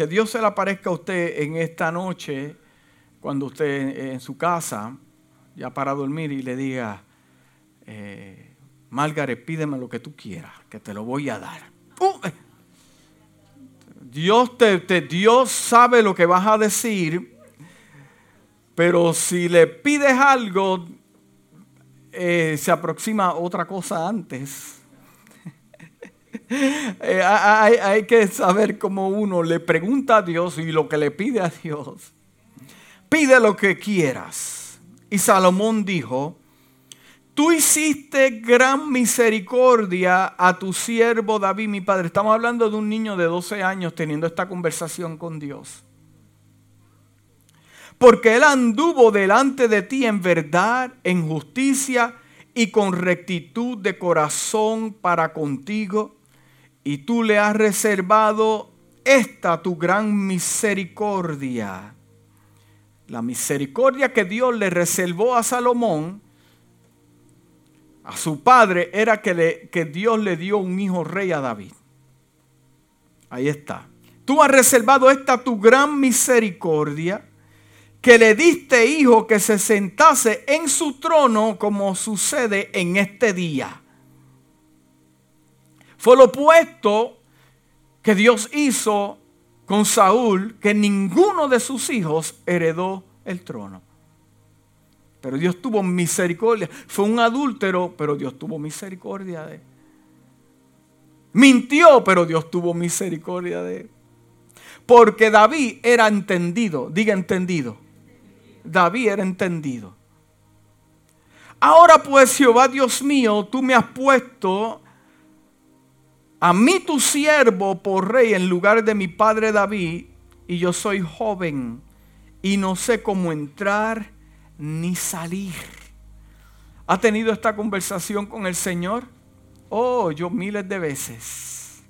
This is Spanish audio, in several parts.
que Dios se le aparezca a usted en esta noche, cuando usted en su casa, ya para dormir, y le diga, eh, Margaret, pídeme lo que tú quieras, que te lo voy a dar. Uh, eh. Dios, te, Dios sabe lo que vas a decir, pero si le pides algo, eh, se aproxima otra cosa antes. Eh, hay, hay, que saber cómo uno le pregunta a Dios y lo que le pide a Dios. Pide lo que quieras. Y Salomón dijo, tú hiciste gran misericordia a tu siervo David, mi padre. Estamos hablando de un niño de 12 años teniendo esta conversación con Dios. Porque él anduvo delante de ti en verdad, en justicia y con rectitud de corazón para contigo y tú le has reservado esta tu gran misericordia. La misericordia que Dios le reservó a Salomón, a su padre, era que, le, que Dios le dio un hijo rey a David. Ahí está. Tú has reservado esta tu gran misericordia, que le diste hijo que se sentase en su trono como sucede en este día. Fue lo opuesto que Dios hizo con Saúl, que ninguno de sus hijos heredó el trono. Pero Dios tuvo misericordia. Fue un adúltero, pero Dios tuvo misericordia de él. Mintió, pero Dios tuvo misericordia de él. Porque David era entendido. Diga entendido. David era entendido. Ahora pues, Jehová Dios mío, tú me has puesto a mí tu siervo por rey en lugar de mi padre David, y yo soy joven y no sé cómo entrar ni salir. ¿Ha tenido esta conversación con el Señor? Oh, yo miles de veces.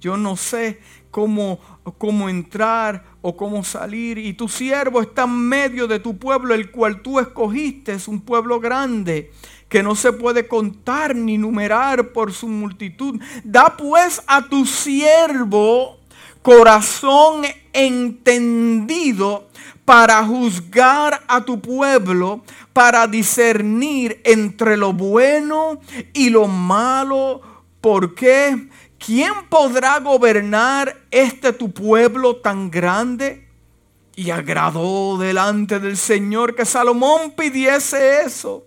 Yo no sé cómo, cómo entrar o cómo salir. Y tu siervo está en medio de tu pueblo, el cual tú escogiste, es un pueblo grande que no se puede contar ni numerar por su multitud. Da pues a tu siervo corazón entendido para juzgar a tu pueblo, para discernir entre lo bueno y lo malo. ¿Por qué? ¿Quién podrá gobernar este tu pueblo tan grande? Y agradó delante del Señor que Salomón pidiese eso.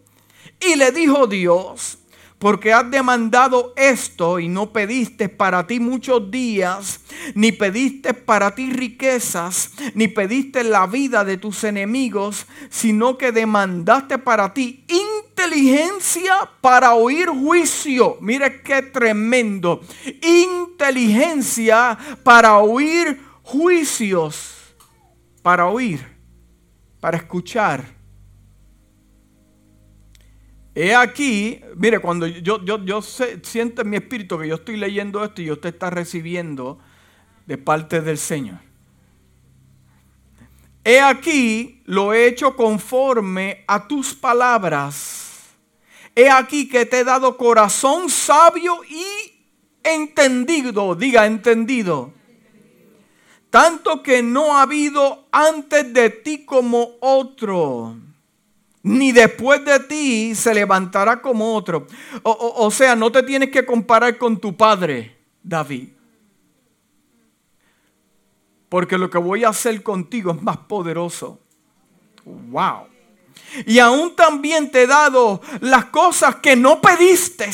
Y le dijo Dios, porque has demandado esto y no pediste para ti muchos días, ni pediste para ti riquezas, ni pediste la vida de tus enemigos, sino que demandaste para ti inteligencia para oír juicio. Mire qué tremendo. Inteligencia para oír juicios. Para oír, para escuchar He aquí, mire, cuando yo, yo, yo siento en mi espíritu que yo estoy leyendo esto y usted está recibiendo de parte del Señor. He aquí, lo he hecho conforme a tus palabras. He aquí que te he dado corazón sabio y entendido. Diga, entendido. Tanto que no ha habido antes de ti como otro ni después de ti se levantará como otro. O, sea, no te tienes que comparar con tu padre, David. Porque lo que voy a hacer contigo es más poderoso. Wow. Y aún también te he dado las cosas que no pediste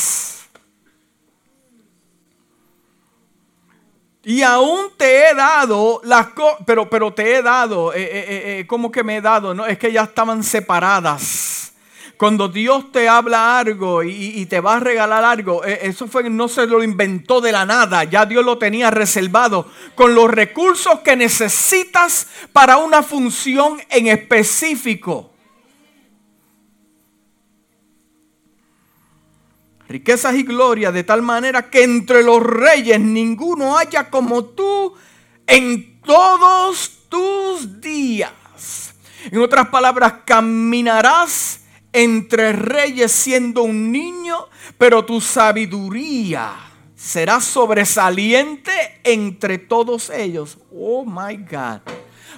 Y aún te he dado las cosas, pero, pero te he dado, eh, eh, eh, ¿cómo que me he dado? No, es que ya estaban separadas. Cuando Dios te habla algo y, te va a regalar algo, eso fue no se lo inventó de la nada, ya Dios lo tenía reservado con los recursos que necesitas para una función en específico. Riquezas y gloria, de tal manera que entre los reyes ninguno haya como tú en todos tus días. En otras palabras, caminarás entre reyes siendo un niño, pero tu sabiduría serás sobresaliente entre todos ellos. Oh my God.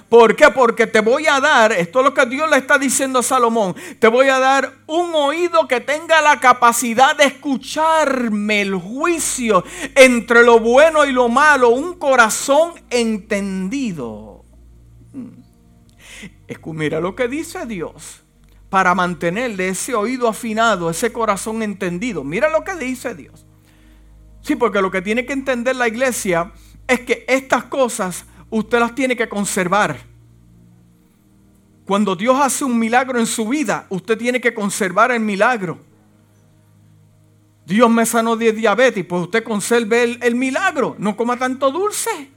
¿Por qué? Porque te voy a dar, esto es lo que Dios le está diciendo a Salomón, te voy a dar un oído que tenga la capacidad de escucharme el juicio entre lo bueno y lo malo, un corazón entendido. Mm. Mira lo que dice Dios para mantenerle ese oído afinado, ese corazón entendido. Mira lo que dice Dios. Sí, porque lo que tiene que entender la iglesia es que estas cosas usted las tiene que conservar. Cuando Dios hace un milagro en su vida, usted tiene que conservar el milagro. Dios me sanó de diabetes, pues usted conserve el, el milagro. No coma tanto dulce,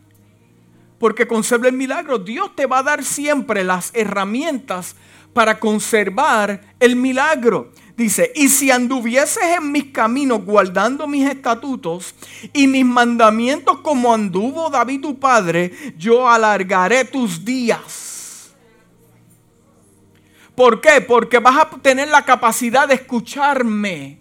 porque conserve el milagro. Dios te va a dar siempre las herramientas para conservar el milagro. Dice, y si anduvieses en mis caminos guardando mis estatutos y mis mandamientos como anduvo David tu padre, yo alargaré tus días. ¿Por qué? Porque vas a tener la capacidad de escucharme.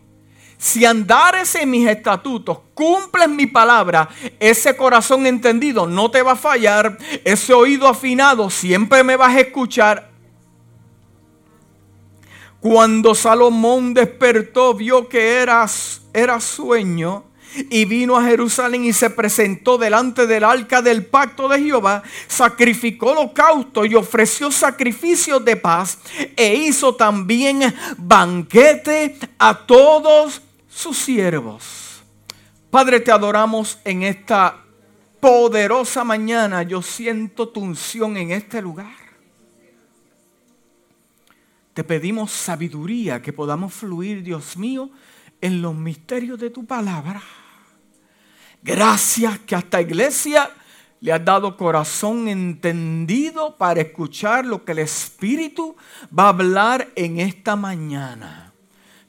Si andares en mis estatutos, cumples mi palabra, ese corazón entendido no te va a fallar, ese oído afinado siempre me vas a escuchar cuando Salomón despertó, vio que era, era sueño y vino a Jerusalén y se presentó delante del arca del pacto de Jehová, sacrificó holocausto y ofreció sacrificios de paz e hizo también banquete a todos sus siervos. Padre, te adoramos en esta poderosa mañana. Yo siento tu unción en este lugar. Te pedimos sabiduría que podamos fluir, Dios mío, en los misterios de tu palabra. Gracias que a esta iglesia le has dado corazón entendido para escuchar lo que el Espíritu va a hablar en esta mañana.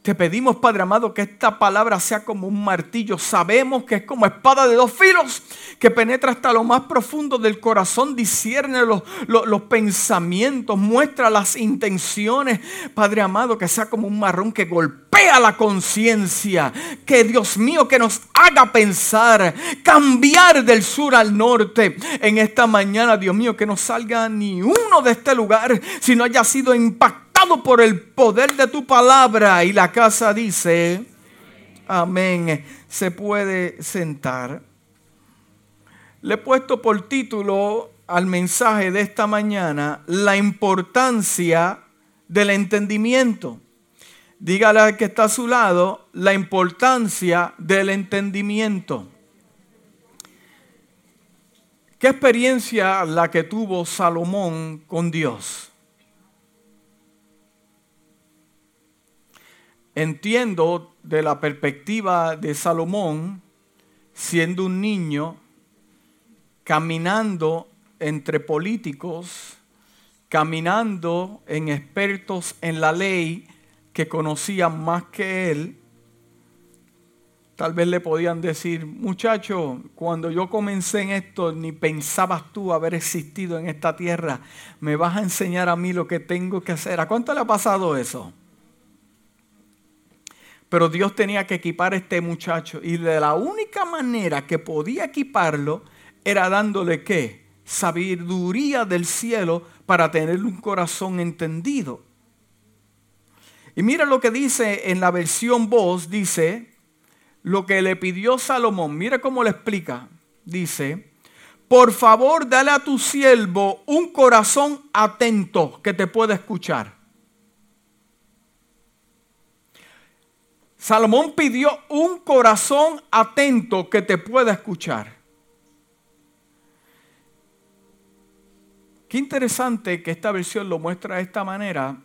Te pedimos, Padre amado, que esta palabra sea como un martillo. Sabemos que es como espada de dos filos que penetra hasta lo más profundo del corazón, discierne los, los, pensamientos, muestra las intenciones. Padre amado, que sea como un marrón que golpea la conciencia. Que Dios mío, que nos haga pensar, cambiar del sur al norte en esta mañana. Dios mío, que no salga ni uno de este lugar si no haya sido impactado por el poder de tu palabra. Y la casa dice, amén, se puede sentar. Le he puesto por título al mensaje de esta mañana la importancia del entendimiento. Dígale al que está a su lado la importancia del entendimiento. ¿Qué experiencia la que tuvo Salomón con Dios? Entiendo de la perspectiva de Salomón, siendo un niño, caminando entre políticos, caminando en expertos en la ley que conocían más que él, tal vez le podían decir, muchacho, cuando yo comencé en esto, ni pensabas tú haber existido en esta tierra, me vas a enseñar a mí lo que tengo que hacer. ¿A cuánto le ha pasado eso? Pero Dios tenía que equipar a este muchacho. Y de la única manera que podía equiparlo era dándole qué? Sabiduría del cielo para tener un corazón entendido. Y mira lo que dice en la versión voz, dice, lo que le pidió Salomón. Mira cómo le explica. Dice, por favor dale a tu siervo un corazón atento que te pueda escuchar. Salomón pidió un corazón atento que te pueda escuchar. Qué interesante que esta versión lo muestra de esta manera,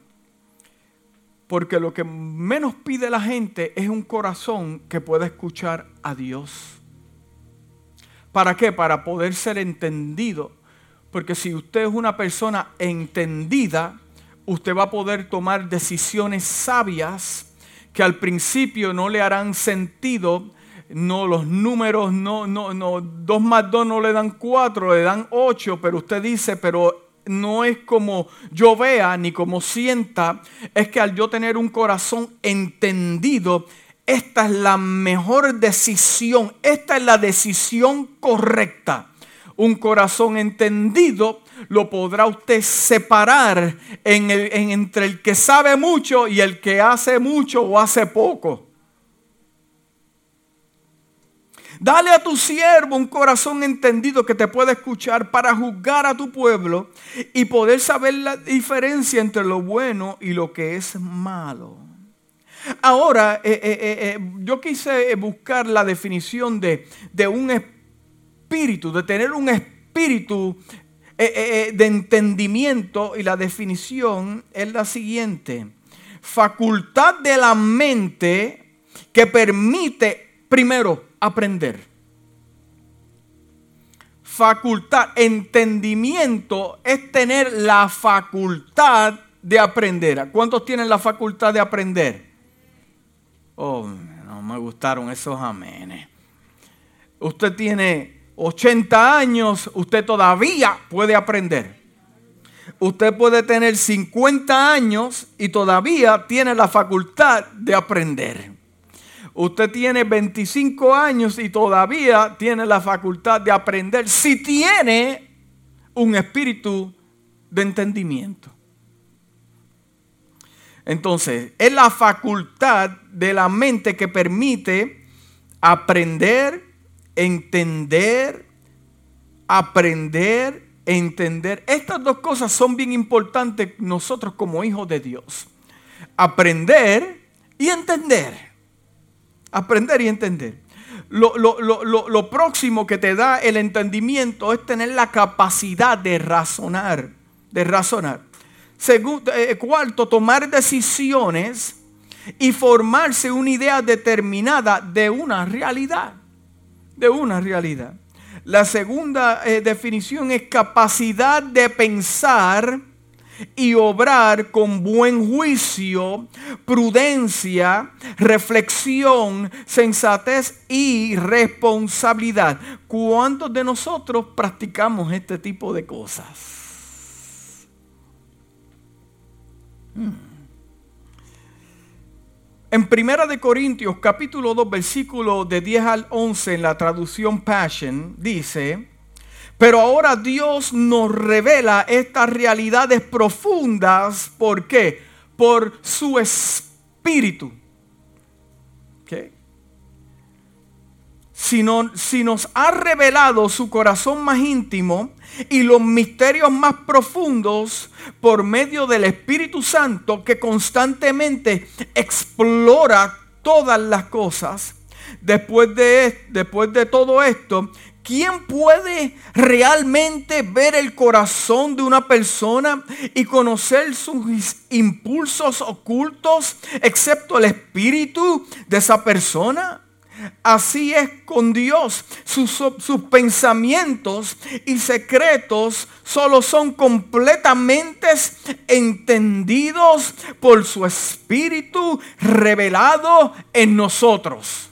porque lo que menos pide la gente es un corazón que pueda escuchar a Dios. ¿Para qué? Para poder ser entendido. Porque si usted es una persona entendida, usted va a poder tomar decisiones sabias que al principio no le harán sentido, no los números, no, no, no, dos más dos no le dan cuatro, le dan ocho, pero usted dice, pero no es como yo vea ni como sienta, es que al yo tener un corazón entendido, esta es la mejor decisión, esta es la decisión correcta. Un corazón entendido lo podrá usted separar entre el que sabe mucho y el que hace mucho o hace poco. Dale a tu siervo un corazón entendido que te pueda escuchar para juzgar a tu pueblo y poder saber la diferencia entre lo bueno y lo que es malo. Ahora, eh, eh, eh, yo quise buscar la definición de, de, un espíritu, de tener un espíritu de entendimiento y la definición es la siguiente. Facultad de la mente que permite, primero, aprender. Facultad, entendimiento es tener la facultad de aprender. ¿Cuántos tienen la facultad de aprender? Oh, no me gustaron esos amenes. Usted tiene 80 años, usted todavía puede aprender. Usted puede tener 50 años y todavía tiene la facultad de aprender. Usted tiene 25 años y todavía tiene la facultad de aprender si tiene un espíritu de entendimiento. Entonces, es la facultad de la mente que permite aprender, entender, aprender, entender. Estas dos cosas son bien importantes nosotros como hijos de Dios. Aprender y entender. Aprender y entender. Lo, próximo que te da el entendimiento es tener la capacidad de razonar. De razonar. Segundo, eh, cuarto, tomar decisiones y formarse una idea determinada de una realidad. De una realidad. La segunda eh, definición es capacidad de pensar y obrar con buen juicio, prudencia, reflexión, sensatez y responsabilidad. ¿Cuántos de nosotros practicamos este tipo de cosas? Hmm. En Primera de Corintios capítulo 2 versículo de 10 al 11 en la traducción Passion dice, pero ahora Dios nos revela estas realidades profundas. ¿Por qué? Por su espíritu. Si, si nos ha revelado su corazón más íntimo y los misterios más profundos por medio del Espíritu Santo que constantemente explora todas las cosas, después de, después de todo esto, ¿Quién puede realmente ver el corazón de una persona y conocer sus impulsos ocultos, excepto el espíritu de esa persona? Así es con Dios. Sus, pensamientos y secretos solo son completamente entendidos por su espíritu revelado en nosotros.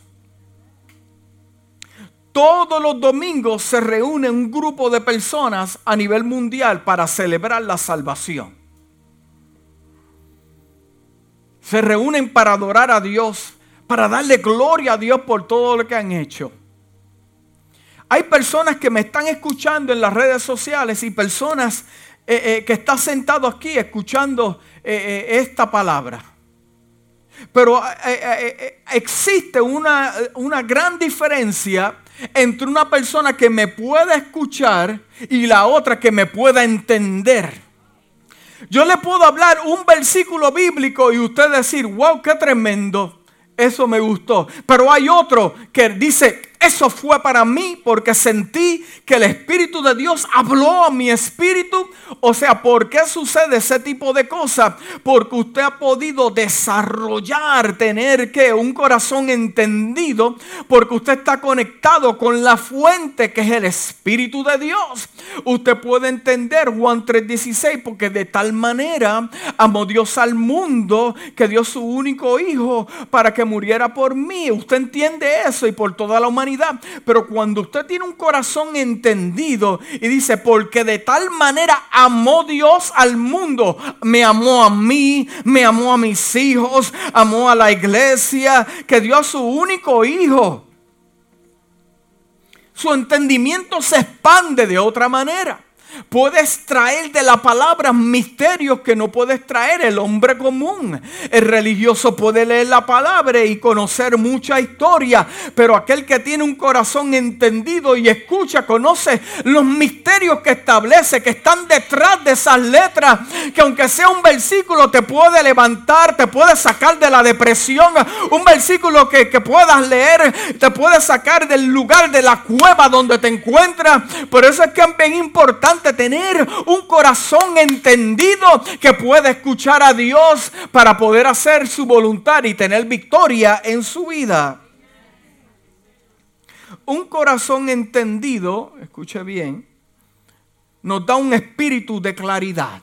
Todos los domingos se reúne un grupo de personas a nivel mundial para celebrar la salvación. Se reúnen para adorar a Dios, para darle gloria a Dios por todo lo que han hecho. Hay personas que me están escuchando en las redes sociales y personas eh, eh, que están sentados aquí escuchando eh, esta palabra. Pero existe una, una gran diferencia entre una persona que me pueda escuchar y la otra que me pueda entender. Yo le puedo hablar un versículo bíblico y usted decir, wow, qué tremendo. Eso me gustó. Pero hay otro que dice, eso fue para mí porque sentí que el Espíritu de Dios habló a mi espíritu. O sea, ¿por qué sucede ese tipo de cosas? Porque usted ha podido desarrollar, tener que un corazón entendido, porque usted está conectado con la fuente que es el Espíritu de Dios. usted puede entender Juan 3:16, porque de tal manera amó Dios al mundo que dio su único hijo para que muriera por mí. Usted entiende eso y por toda la humanidad. Pero cuando usted tiene un corazón entendido y dice, porque de tal manera amó Dios al mundo, me amó a mí, me amó a mis hijos, amó a la iglesia, que dio a su único hijo su entendimiento se expande de otra manera. Puedes traer de la palabra misterios que no puedes traer el hombre común. El religioso puede leer la palabra y conocer mucha historia, pero aquel que tiene un corazón entendido y escucha, conoce los misterios que establece, que están detrás de esas letras, que aunque sea un versículo te puede levantar, te puede sacar de la depresión, un versículo que, que puedas leer, te puede sacar del lugar de la cueva donde te encuentras. Por eso es que es bien importante tener un corazón entendido que pueda escuchar a Dios para poder hacer su voluntad y tener victoria en su vida. Un corazón entendido, escuche bien, nos da un espíritu de claridad.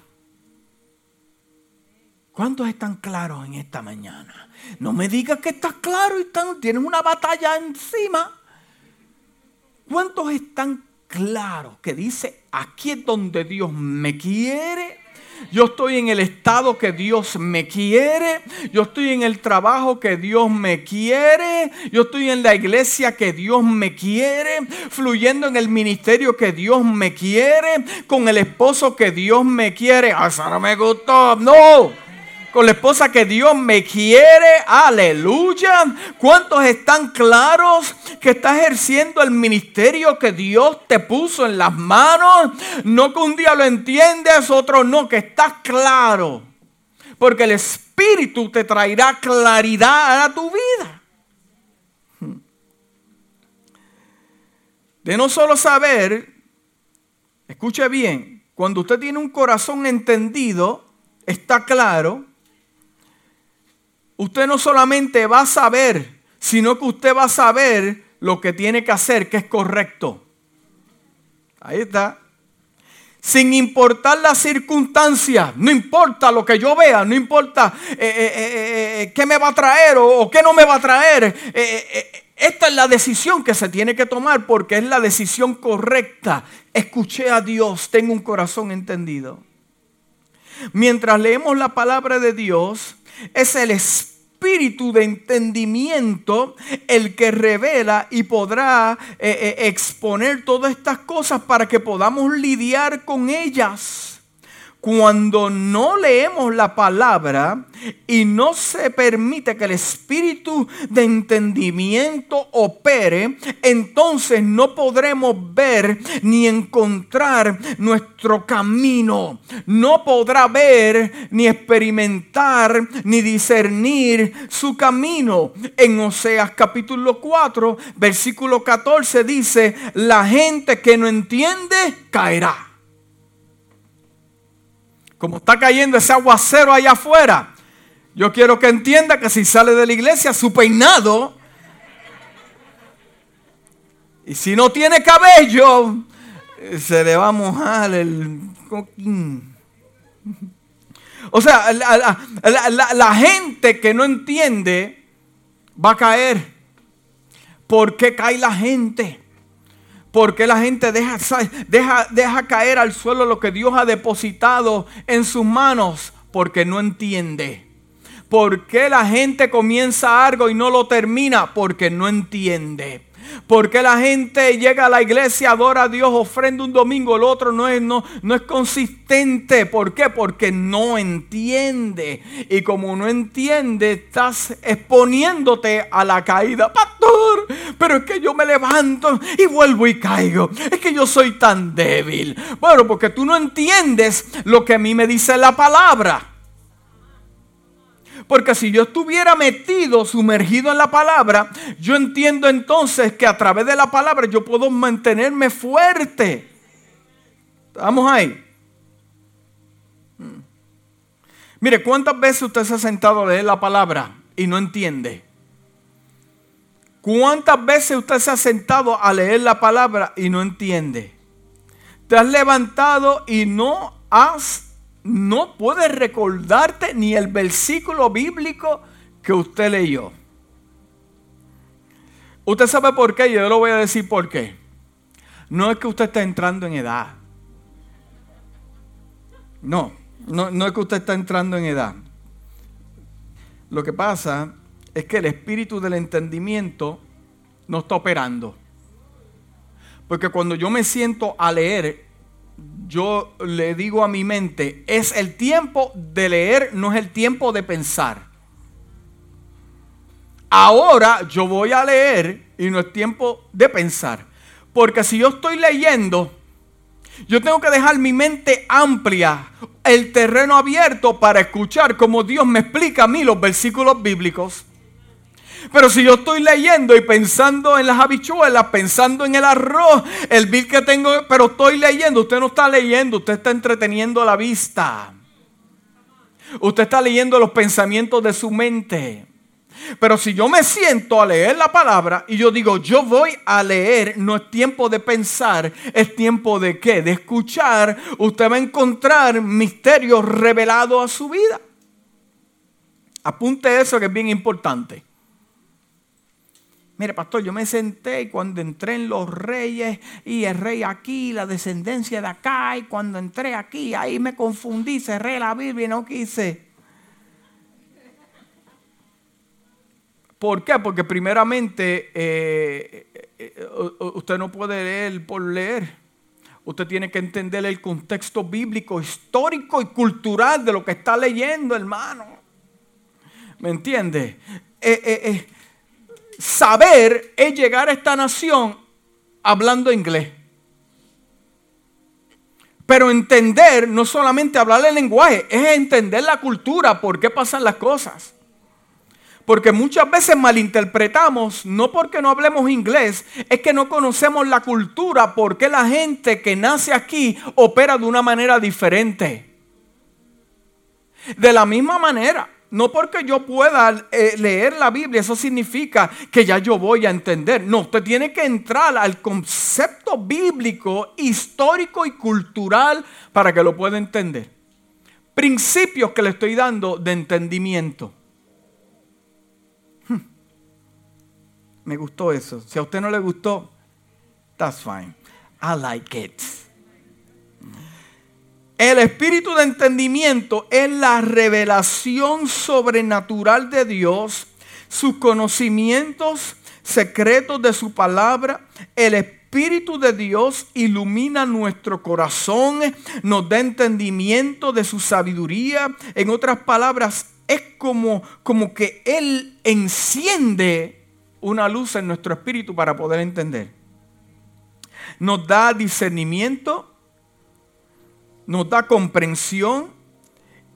¿Cuántos están claros en esta mañana? No me digas que estás claro y tienes una batalla encima. ¿Cuántos están claro que dice, aquí es donde Dios me quiere. Yo estoy en el estado que Dios me quiere. Yo estoy en el trabajo que Dios me quiere. Yo estoy en la iglesia que Dios me quiere. Fluyendo en el ministerio que Dios me quiere. Con el esposo que Dios me quiere. Ah, eso no me gustó. No con la esposa que Dios me quiere. Aleluya. ¿Cuántos están claros que está ejerciendo el ministerio que Dios te puso en las manos? No que un día lo entiendes, otro no, que estás claro. Porque el Espíritu te traerá claridad a tu vida. De no solo saber, escuche bien, cuando usted tiene un corazón entendido, está claro, usted no solamente va a saber, sino que usted va a saber lo que tiene que hacer, que es correcto. Ahí está. Sin importar las circunstancias, no importa lo que yo vea, no importa eh, eh, eh, qué me va a traer o, qué no me va a traer. esta es la decisión que se tiene que tomar porque es la decisión correcta. Escuché a Dios, tengo un corazón entendido. Mientras leemos la palabra de Dios, es el espíritu de entendimiento el que revela y podrá eh, eh, exponer todas estas cosas para que podamos lidiar con ellas cuando no leemos la palabra y no se permite que el espíritu de entendimiento opere, entonces no podremos ver ni encontrar nuestro camino. No podrá ver ni experimentar ni discernir su camino. En Oseas capítulo 4, versículo 14 dice, la gente que no entiende caerá como está cayendo ese aguacero allá afuera, yo quiero que entienda que si sale de la iglesia, su peinado, y si no tiene cabello, se le va a mojar el coquín. O sea, la, gente que no entiende va a caer. ¿Por qué cae la gente? ¿Por qué la gente deja, deja, deja caer al suelo lo que Dios ha depositado en sus manos? Porque no entiende. ¿Por qué la gente comienza algo y no lo termina? Porque no entiende. Porque la gente llega a la iglesia, adora a Dios, ofrenda un domingo, el otro no es, no, no es consistente. ¿Por qué? Porque no entiende. Y como no entiende, estás exponiéndote a la caída. Pastor, pero es que yo me levanto y vuelvo y caigo. Es que yo soy tan débil. Bueno, porque tú no entiendes lo que a mí me dice la palabra. Porque si yo estuviera metido, sumergido en la palabra, yo entiendo entonces que a través de la palabra yo puedo mantenerme fuerte. ¿Estamos ahí? Hmm. Mire, ¿cuántas veces usted se ha sentado a leer la palabra y no entiende? ¿Cuántas veces usted se ha sentado a leer la palabra y no entiende? te has levantado y no has, no puedes recordarte ni el versículo bíblico que usted leyó. Usted sabe por qué, yo le voy a decir por qué. No es que usted está entrando en edad. No, no, no es que usted está entrando en edad. Lo que pasa es que el espíritu del entendimiento no está operando. Porque cuando yo me siento a leer, yo le digo a mi mente, es el tiempo de leer, no es el tiempo de pensar. Ahora yo voy a leer y no es tiempo de pensar. Porque si yo estoy leyendo, yo tengo que dejar mi mente amplia, el terreno abierto para escuchar cómo Dios me explica a mí los versículos bíblicos. Pero si yo estoy leyendo y pensando en las habichuelas, pensando en el arroz, el bill que tengo, pero estoy leyendo, usted no está leyendo, usted está entreteniendo la vista. Usted está leyendo los pensamientos de su mente. Pero si yo me siento a leer la palabra y yo digo, yo voy a leer, no es tiempo de pensar, es tiempo de qué? De escuchar, usted va a encontrar misterios revelados a su vida. Apunte eso que es bien importante. Mire, pastor, yo me senté cuando entré en los reyes y el rey aquí, la descendencia de acá, y cuando entré aquí, ahí me confundí, cerré la Biblia y no quise. ¿Por qué? Porque primeramente eh, eh, eh, usted no puede leer por leer. Usted tiene que entender el contexto bíblico, histórico y cultural de lo que está leyendo, hermano. ¿Me entiende? Saber es llegar a esta nación hablando inglés. Pero entender, no solamente hablar el lenguaje, es entender la cultura, por qué pasan las cosas. Porque muchas veces malinterpretamos, no porque no hablemos inglés, es que no conocemos la cultura, porque la gente que nace aquí opera de una manera diferente. De la misma manera, no porque yo pueda eh, leer la Biblia, eso significa que ya yo voy a entender. No, usted tiene que entrar al concepto bíblico, histórico y cultural para que lo pueda entender. Principios que le estoy dando de entendimiento. Me gustó eso. Si a usted no le gustó, that's fine. I like it. El espíritu de entendimiento es la revelación sobrenatural de Dios, sus conocimientos secretos de su palabra. El espíritu de Dios ilumina nuestro corazón, nos da entendimiento de su sabiduría. En otras palabras, es como, como que Él enciende una luz en nuestro espíritu para poder entender. Nos da discernimiento, nos da comprensión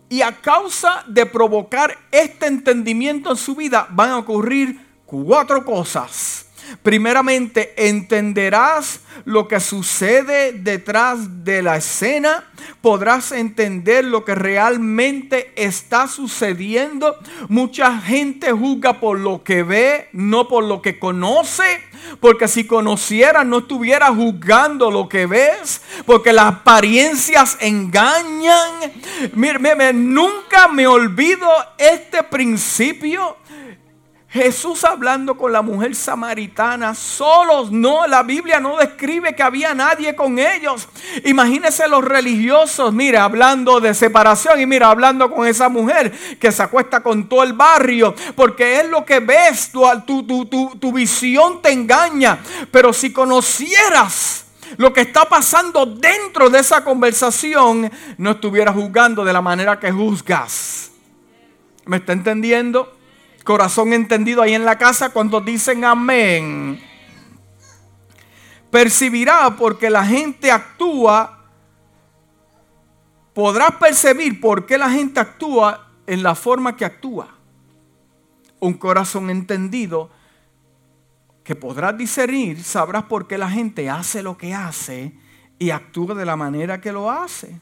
y a causa de provocar este entendimiento en su vida van a ocurrir cuatro cosas. Primeramente, entenderás lo que sucede detrás de la escena. Podrás entender lo que realmente está sucediendo. Mucha gente juzga por lo que ve, no por lo que conoce. Porque si conociera no estuviera juzgando lo que ves. Porque las apariencias engañan. Nunca me olvido este principio Jesús hablando con la mujer samaritana, solos, no, la Biblia no describe que había nadie con ellos. Imagínense los religiosos, mira, hablando de separación y mira, hablando con esa mujer que se acuesta con todo el barrio, porque es lo que ves, tu, tu, tu, tu visión te engaña, pero si conocieras lo que está pasando dentro de esa conversación, no estuvieras juzgando de la manera que juzgas. ¿Me está entendiendo? Corazón entendido ahí en la casa cuando dicen amén. Percibirá porque la gente actúa. Podrás percibir por qué la gente actúa en la forma que actúa. Un corazón entendido que podrás discernir, sabrás por qué la gente hace lo que hace y actúa de la manera que lo hace.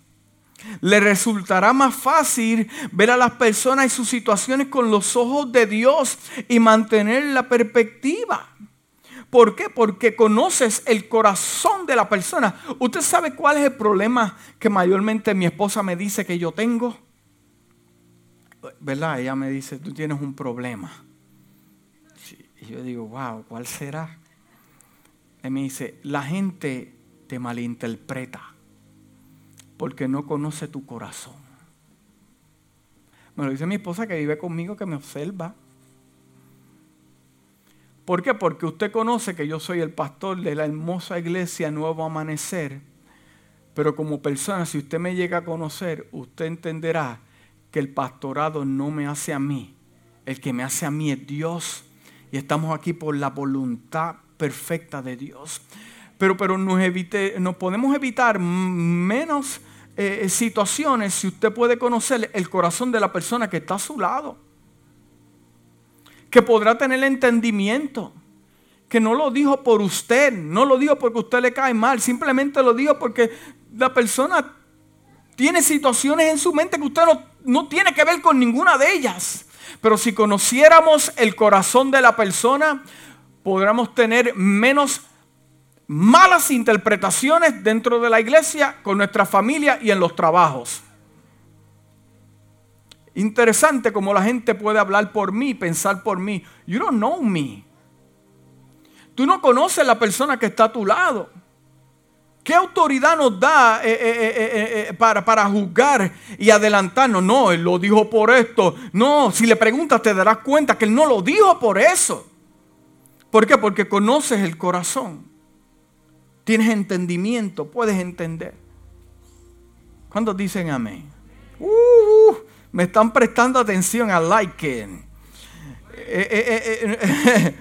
Le resultará más fácil ver a las personas y sus situaciones con los ojos de Dios y mantener la perspectiva. ¿Por qué? Porque conoces el corazón de la persona. ¿Usted sabe cuál es el problema que mayormente mi esposa me dice que yo tengo? ¿Verdad? Ella me dice, tú tienes un problema. Y yo digo, wow, ¿cuál será? Y me dice, la gente te malinterpreta porque no conoce tu corazón. Me lo dice mi esposa que vive conmigo, que me observa. ¿Por qué? Porque usted conoce que yo soy el pastor de la hermosa iglesia Nuevo Amanecer. Pero como persona, si usted me llega a conocer, usted entenderá que el pastorado no me hace a mí. El que me hace a mí es Dios. Y estamos aquí por la voluntad perfecta de Dios. Pero, pero nos, podemos evitar menos eh, situaciones si usted puede conocer el corazón de la persona que está a su lado. Que podrá tener entendimiento. Que no lo dijo por usted, no lo dijo porque usted le cae mal, simplemente lo dijo porque la persona tiene situaciones en su mente que usted no, no tiene que ver con ninguna de ellas. Pero si conociéramos el corazón de la persona, podríamos tener menos malas interpretaciones dentro de la iglesia, con nuestra familia y en los trabajos. Interesante como la gente puede hablar por mí, pensar por mí. You don't know me. Tú no conoces la persona que está a tu lado. ¿Qué autoridad nos da eh, eh, eh, para, para juzgar y adelantarnos? No, él lo dijo por esto. No, si le preguntas te darás cuenta que él no lo dijo por eso. ¿Por qué? Porque conoces el corazón. Tienes entendimiento, puedes entender. ¿Cuántos dicen amén? Uh, me están prestando atención a like.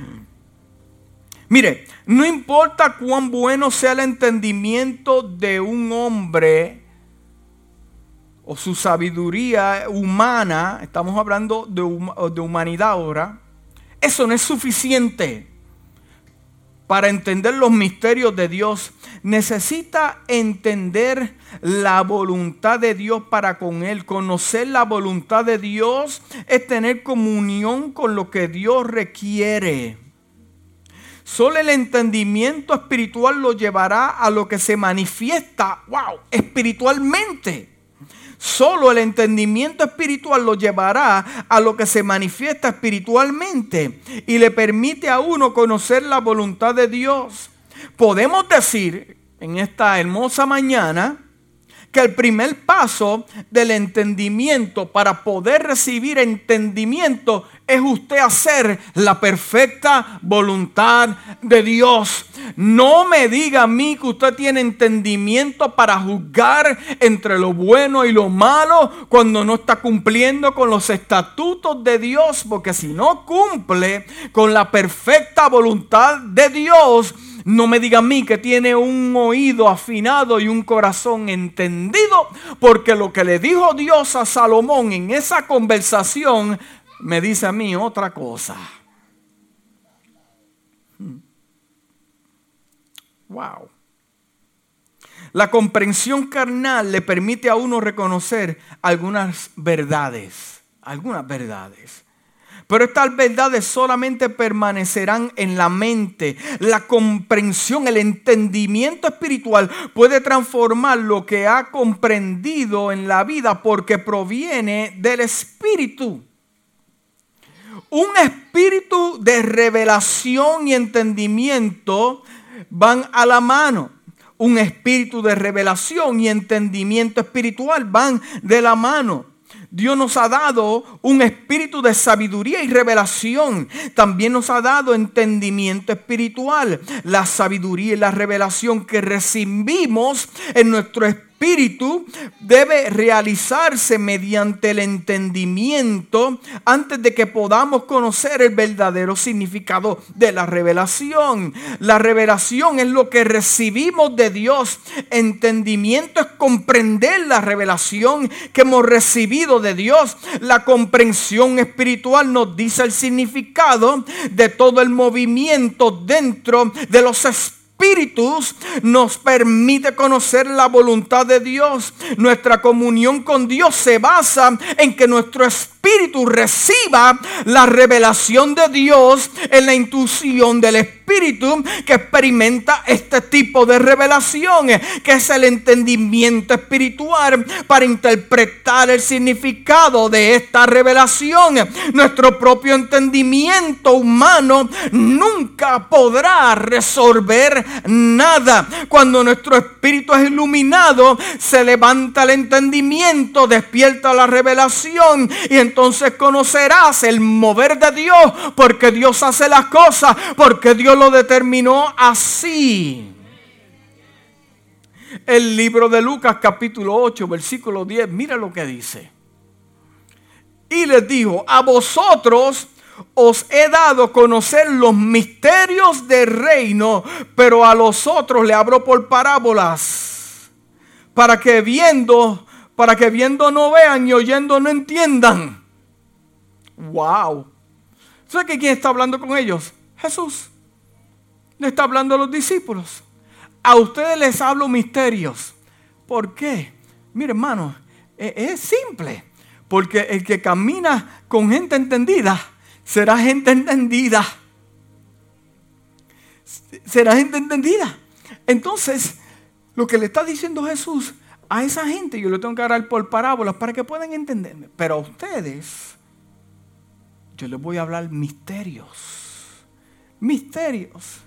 Mire, no importa cuán bueno sea el entendimiento de un hombre o su sabiduría humana, estamos hablando de, de humanidad ahora, eso no es suficiente para entender los misterios de Dios, necesita entender la voluntad de Dios para con Él. Conocer la voluntad de Dios es tener comunión con lo que Dios requiere. Solo el entendimiento espiritual lo llevará a lo que se manifiesta, wow, espiritualmente. Solo el entendimiento espiritual lo llevará a lo que se manifiesta espiritualmente y le permite a uno conocer la voluntad de Dios. Podemos decir en esta hermosa mañana que el primer paso del entendimiento para poder recibir entendimiento es usted hacer la perfecta voluntad de Dios. No me diga a mí que usted tiene entendimiento para juzgar entre lo bueno y lo malo cuando no está cumpliendo con los estatutos de Dios, porque si no cumple con la perfecta voluntad de Dios, no me diga a mí que tiene un oído afinado y un corazón entendido, porque lo que le dijo Dios a Salomón en esa conversación me dice a mí otra cosa. Hmm. Wow. La comprensión carnal le permite a uno reconocer algunas verdades, algunas verdades. Pero estas verdades solamente permanecerán en la mente. La comprensión, el entendimiento espiritual puede transformar lo que ha comprendido en la vida porque proviene del Espíritu. Un espíritu de revelación y entendimiento van a la mano. Un espíritu de revelación y entendimiento espiritual van de la mano. Dios nos ha dado un espíritu de sabiduría y revelación. También nos ha dado entendimiento espiritual. La sabiduría y la revelación que recibimos en nuestro espíritu espíritu debe realizarse mediante el entendimiento antes de que podamos conocer el verdadero significado de la revelación. La revelación es lo que recibimos de Dios. Entendimiento es comprender la revelación que hemos recibido de Dios. La comprensión espiritual nos dice el significado de todo el movimiento dentro de los espíritus espíritus nos permite conocer la voluntad de Dios. Nuestra comunión con Dios se basa en que nuestro espíritu reciba la revelación de Dios en la intuición del espíritu espíritu que experimenta este tipo de revelación, que es el entendimiento espiritual para interpretar el significado de esta revelación. Nuestro propio entendimiento humano nunca podrá resolver nada. Cuando nuestro espíritu es iluminado, se levanta el entendimiento, despierta la revelación y entonces conocerás el mover de Dios porque Dios hace las cosas, porque Dios lo determinó así. El libro de Lucas capítulo 8 versículo 10, mira lo que dice. Y les dijo, a vosotros os he dado conocer los misterios del reino, pero a los otros le abro por parábolas, para que viendo, para que viendo no vean y oyendo no entiendan. Wow. ¿Sabe que quién está hablando con ellos? Jesús. Le está hablando a los discípulos. A ustedes les hablo misterios. ¿Por qué? Mire, hermano, e-, es simple. Porque el que camina con gente entendida será gente entendida. Será gente entendida. Entonces, lo que le está diciendo Jesús a esa gente, yo lo tengo que agarrar por parábolas para que puedan entenderme. Pero a ustedes, yo les voy a hablar misterios. Misterios.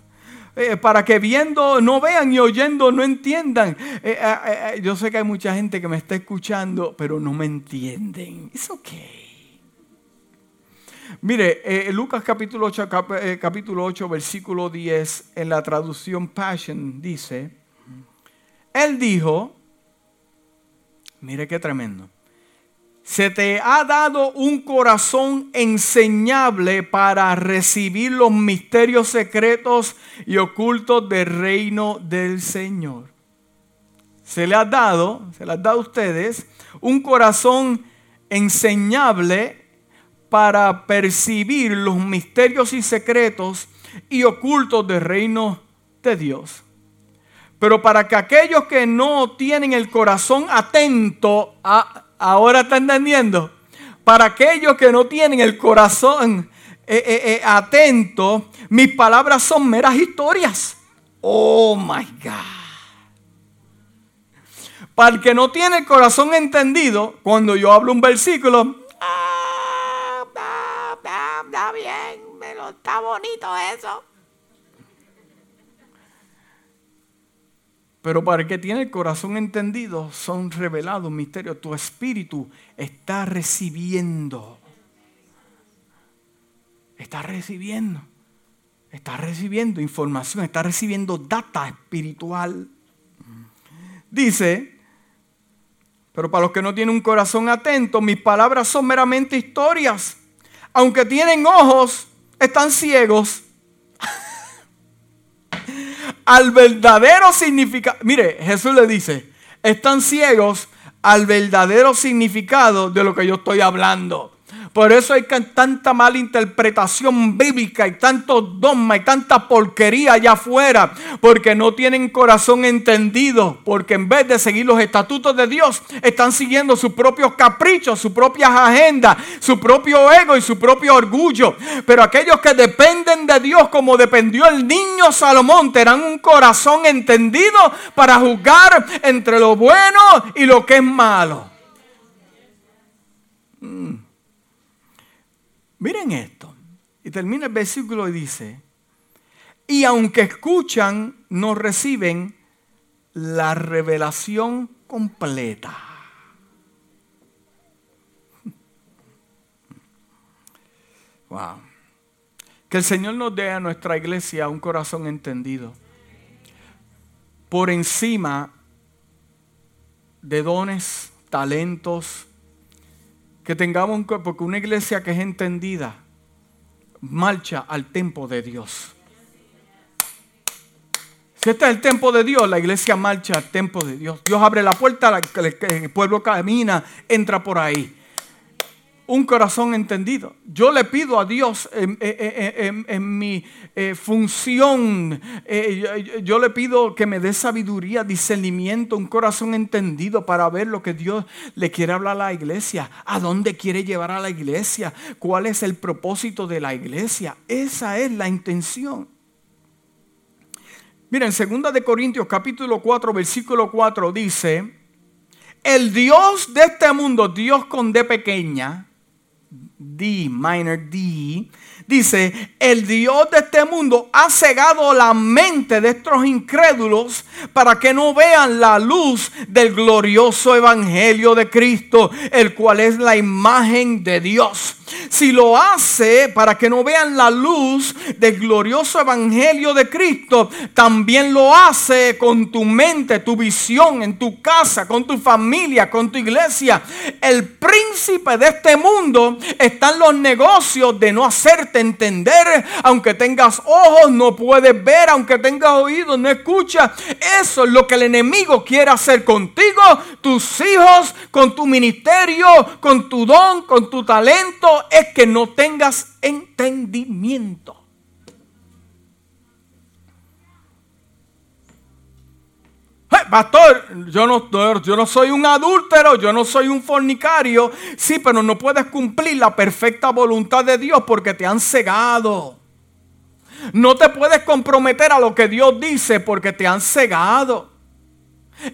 Eh, para que viendo no vean y oyendo no entiendan. Eh, eh, yo sé que hay mucha gente que me está escuchando, pero no me entienden. Es ok. Mire, Lucas capítulo 8, capítulo 8, versículo 10, en la traducción Passion dice, Él dijo, mire qué tremendo, se te ha dado un corazón enseñable para recibir los misterios secretos y ocultos del reino del Señor. Se le ha dado, se le ha dado a ustedes un corazón enseñable para percibir los misterios y secretos y ocultos del reino de Dios. Pero para que aquellos que no tienen el corazón atento a Ahora está entendiendo. Para aquellos que no tienen el corazón eh, eh, eh, atento, mis palabras son meras historias. Oh my God. Para el que no tiene el corazón entendido, cuando yo hablo un versículo, ah, está bien, pero está bonito eso. Pero para el que tiene el corazón entendido, son revelados misterios. Tu espíritu está recibiendo. Está recibiendo. Está recibiendo información, está recibiendo data espiritual. Dice, pero para los que no tienen un corazón atento, mis palabras son meramente historias. Aunque tienen ojos, están ciegos al verdadero significado. Mire, Jesús le dice, están ciegos al verdadero significado de lo que yo estoy hablando. Por eso hay tanta mala interpretación bíblica y tanto dogma y tanta porquería allá afuera. Porque no tienen corazón entendido. Porque en vez de seguir los estatutos de Dios, están siguiendo sus propios caprichos, sus propias agendas, su propio ego y su propio orgullo. Pero aquellos que dependen de Dios como dependió el niño Salomón, tendrán un corazón entendido para juzgar entre lo bueno y lo que es malo. Mm. Miren esto. Y termina el versículo y dice, y aunque escuchan, no reciben la revelación completa. Wow. Que el Señor nos dé a nuestra iglesia un corazón entendido. Por encima de dones, talentos, que tengamos, porque una iglesia que es entendida, marcha al templo de Dios. Si este es el templo de Dios, la iglesia marcha al templo de Dios. Dios abre la puerta, el pueblo camina, entra por ahí un corazón entendido. Yo le pido a Dios en, mi eh, función, eh, yo, le pido que me dé sabiduría, discernimiento, un corazón entendido para ver lo que Dios le quiere hablar a la iglesia, a dónde quiere llevar a la iglesia, cuál es el propósito de la iglesia. Esa es la intención. Miren, 2 de Corintios capítulo 4, versículo 4 dice, el Dios de este mundo, Dios con D pequeña, D, minor D, dice, el Dios de este mundo ha cegado la mente de estos incrédulos para que no vean la luz del glorioso evangelio de Cristo, el cual es la imagen de Dios si lo hace para que no vean la luz del glorioso evangelio de Cristo, también lo hace con tu mente, tu visión, en tu casa, con tu familia, con tu iglesia. El príncipe de este mundo está en los negocios de no hacerte entender, aunque tengas ojos, no puedes ver, aunque tengas oídos, no escuchas. Eso es lo que el enemigo quiere hacer contigo, tus hijos, con tu ministerio, con tu don, con tu talento es que no tengas entendimiento. Pastor, yo no, soy un adúltero, yo no soy un fornicario. Sí, pero no puedes cumplir la perfecta voluntad de Dios porque te han cegado. No te puedes comprometer a lo que Dios dice porque te han cegado.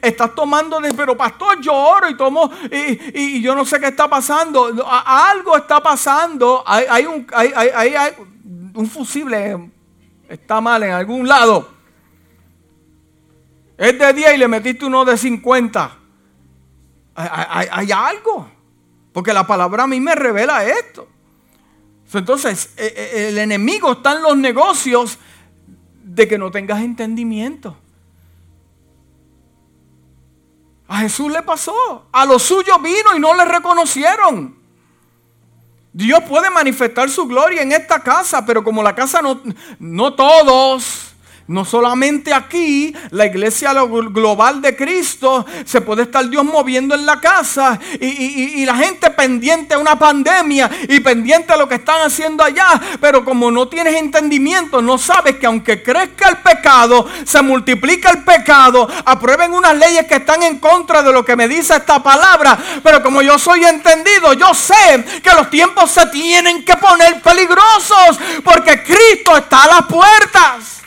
Estás tomando de, pero pastor, yo oro y tomo, y, yo no sé qué está pasando. algo está pasando. Hay, un, hay, un fusible, está mal en algún lado. Es de 10 y le metiste uno de 50. Hay, algo. Porque la palabra a mí me revela esto. Entonces, e, e, el enemigo está en los negocios de que no tengas entendimiento. A Jesús le pasó. A los suyos vino y no le reconocieron. Dios puede manifestar su gloria en esta casa, pero como la casa no, no todos no solamente aquí, la iglesia global de Cristo, se puede estar Dios moviendo en la casa y, la gente pendiente a una pandemia y pendiente a lo que están haciendo allá. Pero como no tienes entendimiento, no sabes que aunque crezca el pecado, se multiplica el pecado, aprueben unas leyes que están en contra de lo que me dice esta palabra. Pero como yo soy entendido, yo sé que los tiempos se tienen que poner peligrosos porque Cristo está a las puertas.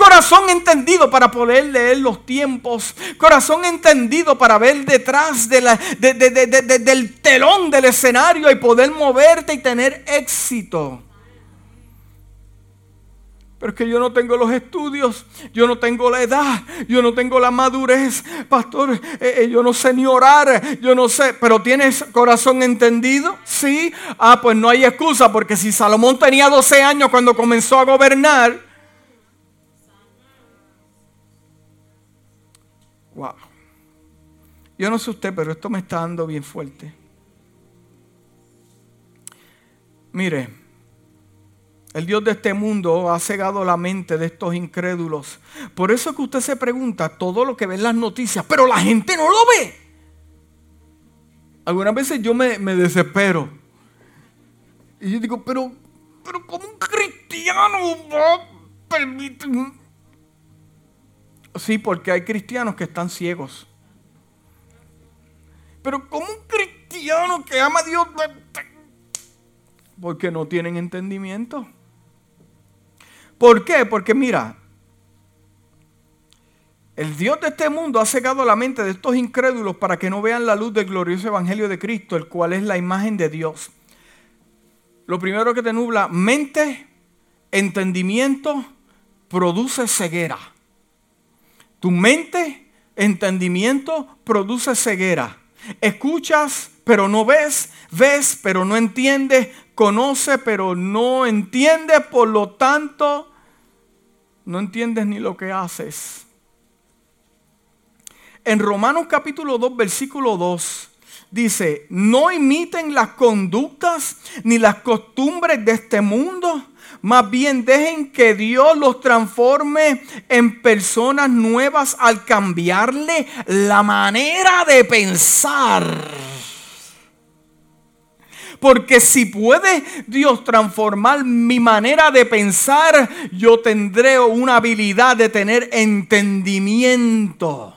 Corazón entendido para poder leer los tiempos. Corazón entendido para ver detrás de la, del telón del escenario y poder moverte y tener éxito. Pero es que yo no tengo los estudios, yo no tengo la edad, yo no tengo la madurez. Pastor, eh, eh, yo no sé ni orar, yo no sé. Pero tienes corazón entendido, sí. Ah, pues no hay excusa, porque si Salomón tenía 12 años cuando comenzó a gobernar, Wow. Yo no sé usted, pero esto me está dando bien fuerte. Mire, el Dios de este mundo ha cegado la mente de estos incrédulos. Por eso que usted se pregunta todo lo que ve en las noticias, pero la gente no lo ve. Algunas veces yo me, desespero. Y yo digo, pero, pero como un cristiano va a permitir Sí, porque hay cristianos que están ciegos. Pero como un cristiano que ama a Dios, porque no tienen entendimiento. ¿Por qué? Porque mira, el Dios de este mundo ha cegado la mente de estos incrédulos para que no vean la luz del glorioso Evangelio de Cristo, el cual es la imagen de Dios. Lo primero que te nubla, mente, entendimiento, produce ceguera. Tu mente, entendimiento, produce ceguera. Escuchas, pero no ves. Ves, pero no entiendes. Conoce, pero no entiendes. Por lo tanto, no entiendes ni lo que haces. En Romanos capítulo 2, versículo 2, dice, no imiten las conductas ni las costumbres de este mundo más bien dejen que Dios los transforme en personas nuevas al cambiarle la manera de pensar. Porque si puede Dios transformar mi manera de pensar, yo tendré una habilidad de tener entendimiento.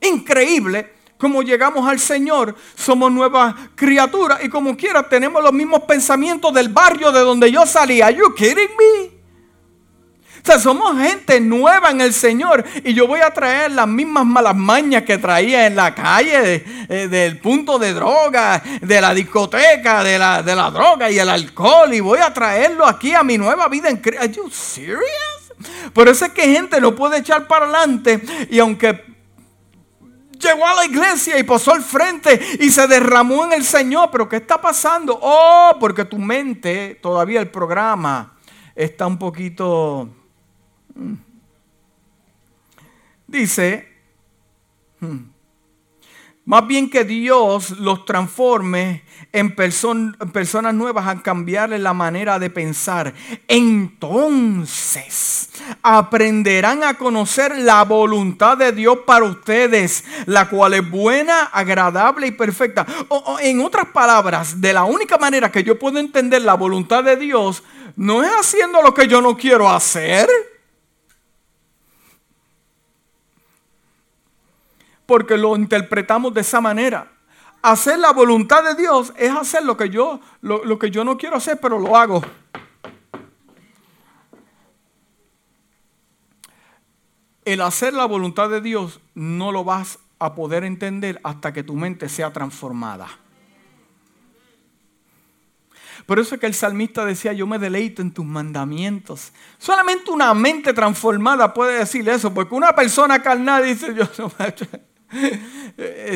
Increíble como llegamos al Señor, somos nuevas criaturas y como quiera tenemos los mismos pensamientos del barrio de donde yo salí. Are you kidding me? O sea, somos gente nueva en el Señor y yo voy a traer las mismas malas mañas que traía en la calle eh, del punto de droga, de la discoteca, de la, de la droga y el alcohol y voy a traerlo aquí a mi nueva vida en Cristo. ¿Are you serious? Por eso es que gente no puede echar para adelante y aunque llegó a la iglesia y pasó al frente y se derramó en el Señor, pero ¿qué está pasando? Oh, porque tu mente, todavía el programa está un poquito Dice, hmm, más bien que Dios los transforme en, personas nuevas a cambiarle la manera de pensar. Entonces aprenderán a conocer la voluntad de Dios para ustedes, la cual es buena, agradable y perfecta. en otras palabras, de la única manera que yo puedo entender la voluntad de Dios, no es haciendo lo que yo no quiero hacer. Porque lo interpretamos de esa manera. Hacer la voluntad de Dios es hacer lo que yo, lo, que yo no quiero hacer, pero lo hago. El hacer la voluntad de Dios no lo vas a poder entender hasta que tu mente sea transformada. Por eso es que el salmista decía, yo me deleito en tus mandamientos. Solamente una mente transformada puede decir eso, porque una persona carnal dice, yo Eh,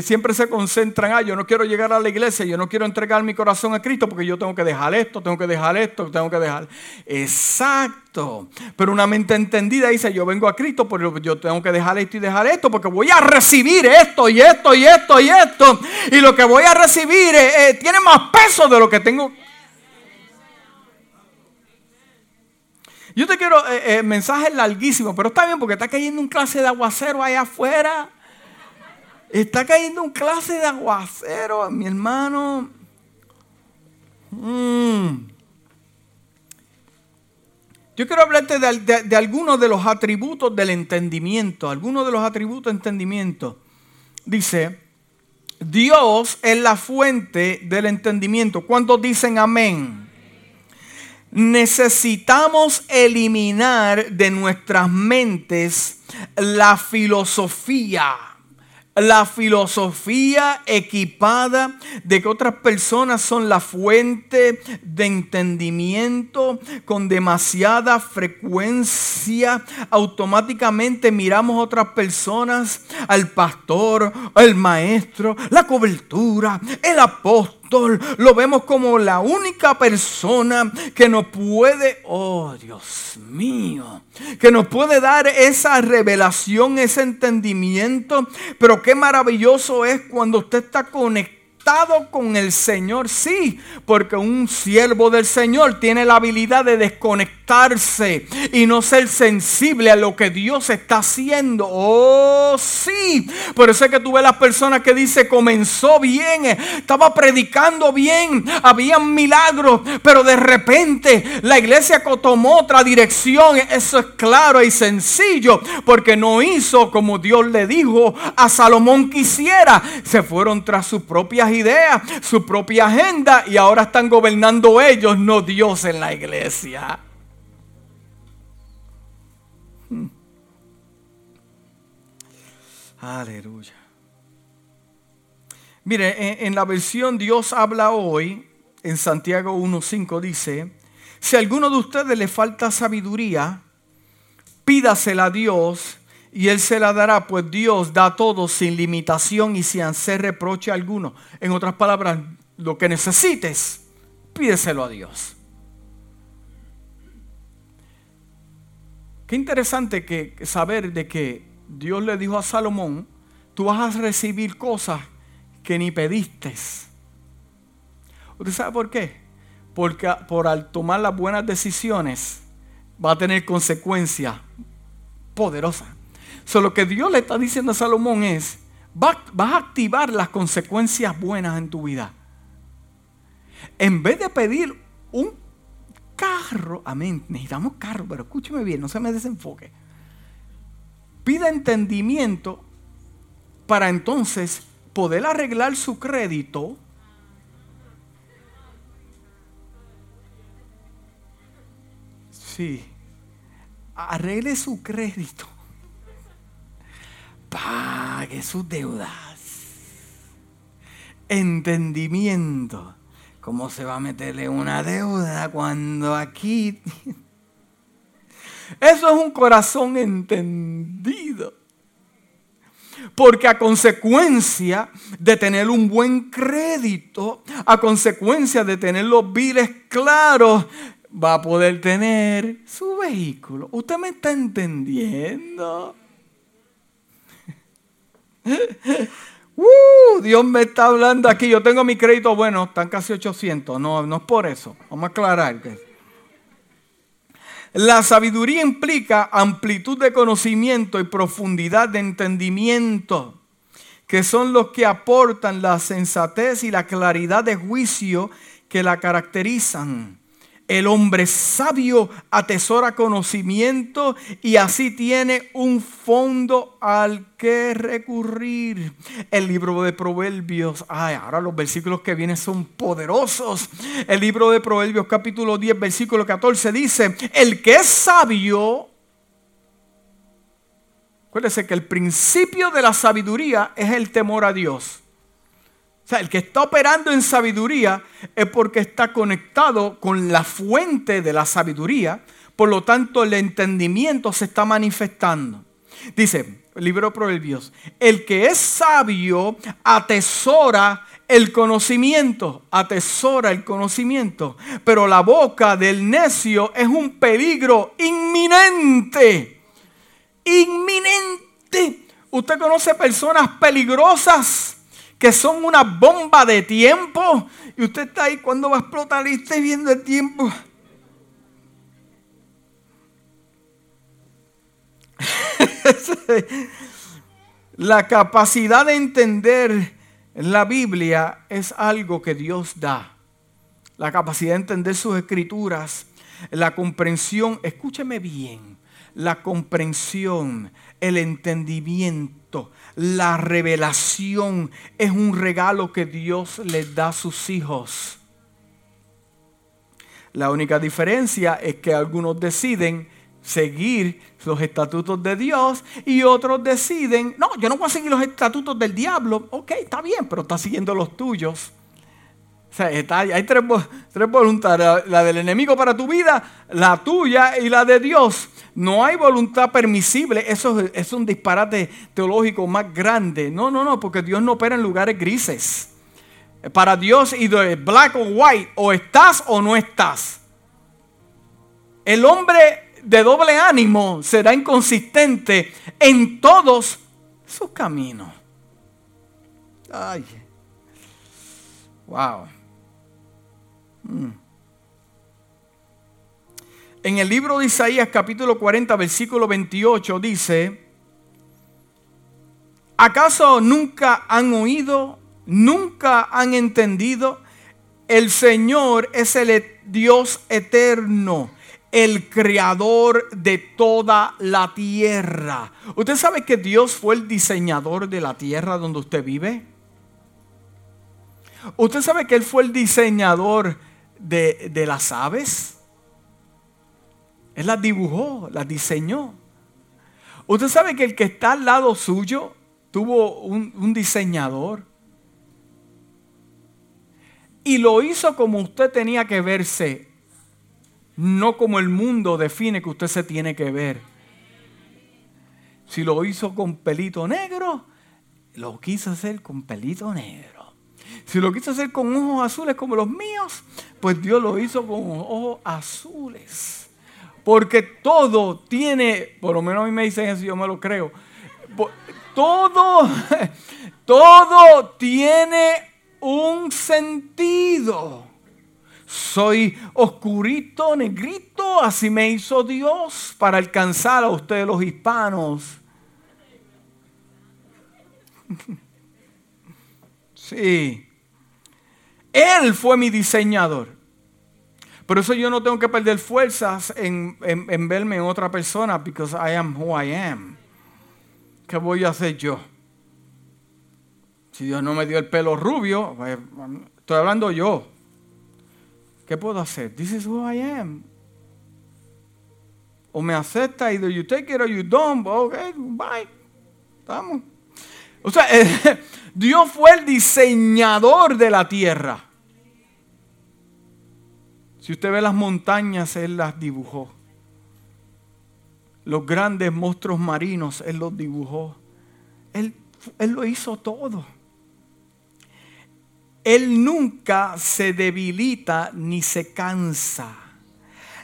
siempre se concentran, ah, yo no quiero llegar a la iglesia, yo no quiero entregar mi corazón a Cristo porque yo tengo que dejar esto, tengo que dejar esto, tengo que dejar. Exacto. Pero una mente entendida dice, yo vengo a Cristo, pero yo tengo que dejar esto y dejar esto porque voy a recibir esto y esto y esto y esto. Y lo que voy a recibir eh, eh, tiene más peso de lo que tengo. Yo te quiero mensajes larguísimos, pero está bien porque está cayendo un clase de aguacero allá afuera. Está cayendo un clase de aguacero, mi hermano. Mm. Yo quiero hablarte de, algunos de los atributos del entendimiento. Algunos de los atributos de entendimiento. Dice, Dios es la fuente del entendimiento. ¿Cuántos dicen amén? Necesitamos eliminar de nuestras mentes la filosofía la filosofía equipada de que otras personas son la fuente de entendimiento con demasiada frecuencia. Automáticamente miramos a otras personas, al pastor, al maestro, la cobertura, el apóstol lo vemos como la única persona que nos puede, oh Dios mío, que nos puede dar esa revelación, ese entendimiento. Pero qué maravilloso es cuando usted está conectado con el Señor, sí, porque un siervo del Señor tiene la habilidad de y no ser sensible a lo que Dios está haciendo. Oh, sí. Por eso es que tú ves las personas que dice comenzó bien, estaba predicando bien, habían milagros, pero de repente la iglesia tomó otra dirección. Eso es claro y sencillo, porque no hizo como Dios le dijo a Salomón quisiera. Se fueron tras sus propias idea, su propia agenda y ahora están gobernando ellos, no Dios en la iglesia. Aleluya. Mire, en, la versión Dios habla hoy, en Santiago 1.5 dice, si a alguno de ustedes le falta sabiduría, pídasela a Dios y Él se la dará, pues Dios da todo sin limitación y sin hacer reproche alguno. En otras palabras, lo que necesites, pídeselo a Dios. Qué interesante que saber de que Dios le dijo a Salomón, tú vas a recibir cosas que ni pediste. ¿Usted sabe por qué? Porque por al tomar las buenas decisiones va a tener consecuencias poderosas. Solo lo que Dios le está diciendo a Salomón es, vas a activar las consecuencias buenas en tu vida. En vez de pedir un carro, amén, necesitamos carro, pero escúcheme bien, no se me desenfoque. Pida entendimiento para entonces poder arreglar su crédito. Sí arregle su crédito, pague sus deudas, entendimiento. ¿Cómo se va a meterle una deuda cuando aquí... Eso es un corazón entendido. Porque a consecuencia de tener un buen crédito, a consecuencia de tener los biles claros, va a poder tener su vehículo. ¿Usted me está entendiendo? Uh, Dios me está hablando aquí. Yo tengo mi crédito bueno, están casi 800. No, no es por eso. Vamos a aclarar. La sabiduría implica amplitud de conocimiento y profundidad de entendimiento, que son los que aportan la sensatez y la claridad de juicio que la caracterizan. El hombre sabio atesora conocimiento y así tiene un fondo al que recurrir. El libro de Proverbios, ay, ahora los versículos que vienen son poderosos. El libro de Proverbios capítulo 10, versículo 14 dice, el que es sabio, acuérdese que el principio de la sabiduría es el temor a Dios. O sea, el que está operando en sabiduría es porque está conectado con la fuente de la sabiduría. Por lo tanto, el entendimiento se está manifestando. Dice libro Proverbios, el que es sabio atesora el conocimiento, atesora el conocimiento, pero la boca del necio es un peligro inminente, inminente. Usted conoce personas peligrosas que son una bomba de tiempo. Y usted está ahí cuando va a explotar y está viendo el tiempo. la capacidad de entender la Biblia es algo que Dios da. La capacidad de entender sus escrituras, la comprensión, escúcheme bien, la comprensión, el entendimiento, la revelación es un regalo que Dios les da a sus hijos. La única diferencia es que algunos deciden seguir los estatutos de Dios y otros deciden, no, yo no voy a seguir los estatutos del diablo. Ok, está bien, pero está siguiendo los tuyos. O sea, hay tres, voluntades, la del enemigo para tu vida, la tuya y la de Dios. No hay voluntad permisible. Eso es un disparate teológico más grande. No, no, no, porque Dios no opera en lugares grises. Para Dios, either black o white, o estás o no estás. El hombre de doble ánimo será inconsistente en todos sus caminos. Ay. Wow. Mm. En el libro de Isaías capítulo 40 versículo 28 dice, ¿acaso nunca han oído, nunca han entendido? El Señor es el e-, Dios eterno, el creador de toda la tierra. ¿Usted sabe que Dios fue el diseñador de la tierra donde usted vive? ¿Usted sabe que Él fue el diseñador de, de las aves? Él las dibujó, las diseñó. Usted sabe que el que está al lado suyo tuvo un, diseñador. Y lo hizo como usted tenía que verse, no como el mundo define que usted se tiene que ver. Si lo hizo con pelito negro, lo quiso hacer con pelito negro. Si lo quiso hacer con ojos azules como los míos, pues Dios lo hizo con ojos azules. Porque todo tiene, por lo menos a mí me dicen eso, yo me lo creo. Todo, todo tiene un sentido. Soy oscurito, negrito, así me hizo Dios para alcanzar a ustedes los hispanos. Sí. Él fue mi diseñador. Por eso yo no tengo que perder fuerzas en, verme en otra persona, because I am who I am. ¿Qué voy a hacer yo? Si Dios no me dio el pelo rubio, pues, estoy hablando yo. ¿Qué puedo hacer? This is who I am. O me acepta, either you take it or you don't. Ok, bye. Estamos. O sea, Dios fue el diseñador de la tierra. Si usted ve las montañas, Él las dibujó. Los grandes monstruos marinos, Él los dibujó. Él, él lo hizo todo. Él nunca se debilita ni se cansa.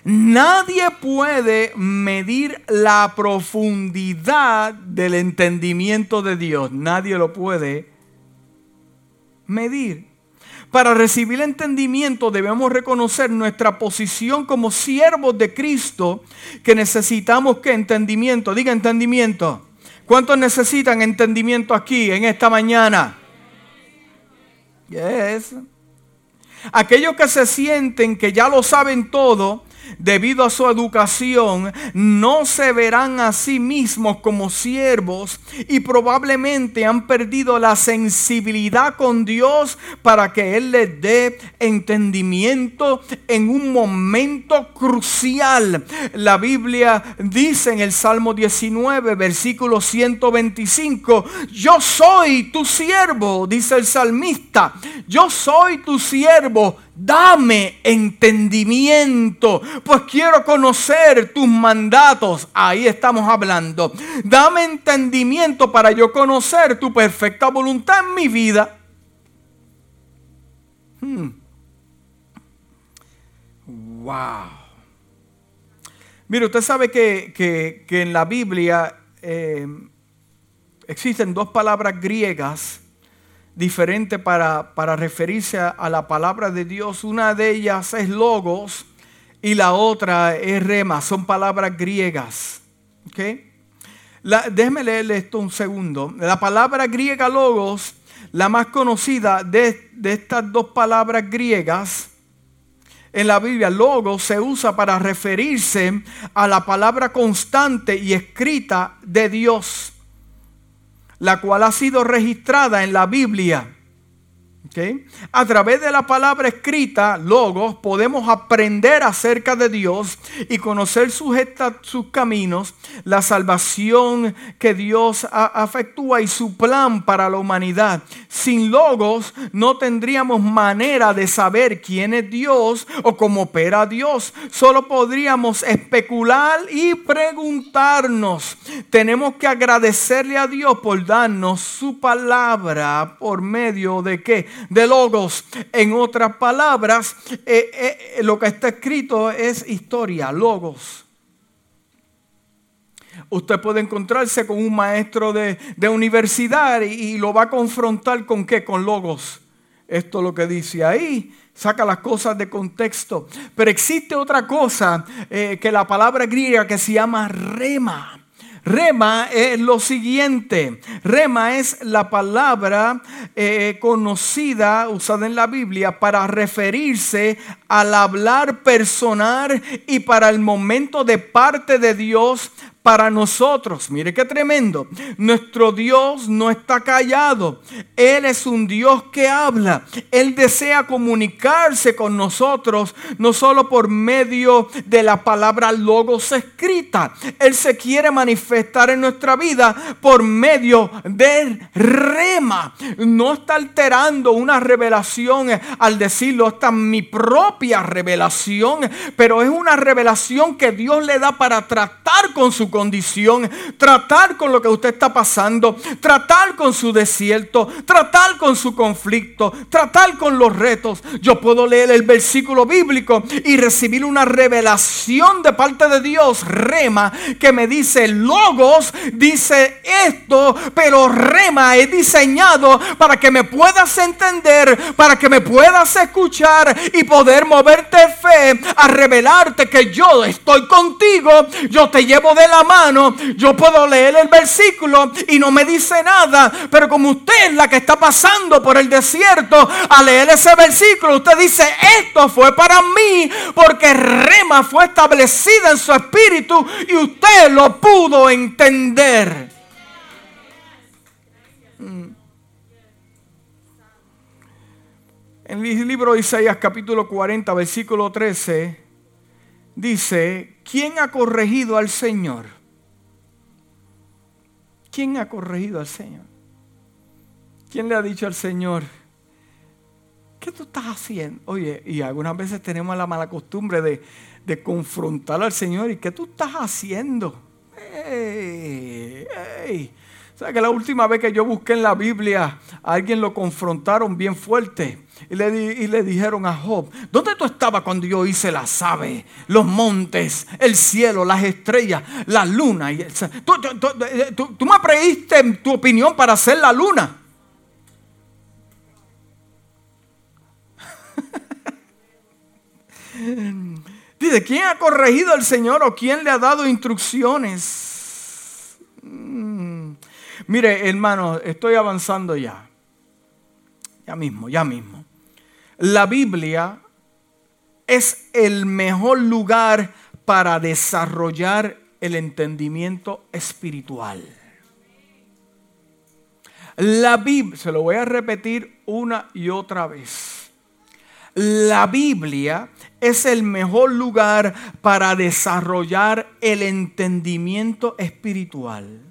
Nadie puede medir la profundidad del entendimiento de Dios. Nadie lo puede medir. Para recibir entendimiento debemos reconocer nuestra posición como siervos de Cristo que necesitamos que entendimiento. Diga entendimiento. ¿Cuántos necesitan entendimiento aquí en esta mañana? Yes. Aquellos que se sienten que ya lo saben todo, debido a su educación, no se verán a sí mismos como siervos y probablemente han perdido la sensibilidad con Dios para que Él les dé entendimiento en un momento crucial. La Biblia dice en el Salmo 19, versículo 125, yo soy tu siervo, dice el salmista, yo soy tu siervo Dame entendimiento, pues quiero conocer tus mandatos. Ahí estamos hablando. Dame entendimiento para yo conocer tu perfecta voluntad en mi vida. Hmm. Wow. Mire, usted sabe que, en la Biblia eh, existen dos palabras griegas diferente para, referirse a, la palabra de Dios. Una de ellas es logos y la otra es rema. Son palabras griegas. ¿Okay? déjeme leerle esto un segundo. La palabra griega logos, la más conocida de, de estas dos palabras griegas, en la Biblia, logos se usa para referirse a la palabra constante y escrita de Dios la cual ha sido registrada en la Biblia a través de la palabra escrita, logos, podemos aprender acerca de Dios y conocer sus, sus caminos, la salvación que Dios afectúa y su plan para la humanidad. Sin logos no tendríamos manera de saber quién es Dios o cómo opera Dios. Solo podríamos especular y preguntarnos. Tenemos que agradecerle a Dios por darnos su palabra por medio de qué? De logos. En otras palabras, eh, eh, lo que está escrito es historia, logos. Usted puede encontrarse con un maestro de, universidad y, lo va a confrontar con qué? Con logos. Esto es lo que dice ahí saca las cosas de contexto. Pero existe otra cosa eh, que la palabra griega que se llama rema. Rema es lo siguiente. Rema es la palabra eh, conocida, usada en la Biblia, para referirse al hablar personal y para el momento de parte de Dios para nosotros. Mire qué tremendo. Nuestro Dios no está callado. Él es un Dios que habla. Él desea comunicarse con nosotros, no solo por medio de la palabra logos escrita. Él se quiere manifestar en nuestra vida por medio del rema. No está alterando una revelación al decirlo, esta es mi propia revelación, pero es una revelación que Dios le da para tratar con su condición, tratar con lo que usted está pasando, tratar con su desierto, tratar con su conflicto, tratar con los retos. Yo puedo leer el versículo bíblico y recibir una revelación de parte de Dios, rema, que me dice, logos dice esto, pero rema es diseñado para que me puedas entender, para que me puedas escuchar y poder moverte fe a revelarte que yo estoy contigo, yo te llevo de la mano, yo puedo leer el versículo y no me dice nada. Pero como usted es la que está pasando por el desierto, a leer ese versículo, usted dice, esto fue para mí, porque rema fue establecida en su espíritu y usted lo pudo entender. Mm. En el libro de Isaías capítulo 40, versículo 13, dice, ¿quién ha corregido al Señor? ¿Quién ha corregido al Señor? ¿Quién le ha dicho al Señor? ¿Qué tú estás haciendo? Oye, y algunas veces tenemos la mala costumbre de, de confrontar al Señor. ¿Y qué tú estás haciendo? ¡Ey! ¡Ey! ¿Sabes que la última vez que yo busqué en la Biblia, a alguien lo confrontaron bien fuerte? Y le, y le, dijeron a Job, ¿dónde tú estabas cuando yo hice las aves, los montes, el cielo, las estrellas, la luna? Y ¿Tú, tú, tú, me pediste tu opinión para hacer la luna. Dice, ¿quién ha corregido al Señor o quién le ha dado instrucciones? Mm. Mire, hermano, estoy avanzando ya. Ya mismo, ya mismo. La Biblia es el mejor lugar para desarrollar el entendimiento espiritual. La Biblia, se lo voy a repetir una y otra vez. La Biblia es el mejor lugar para desarrollar el entendimiento espiritual.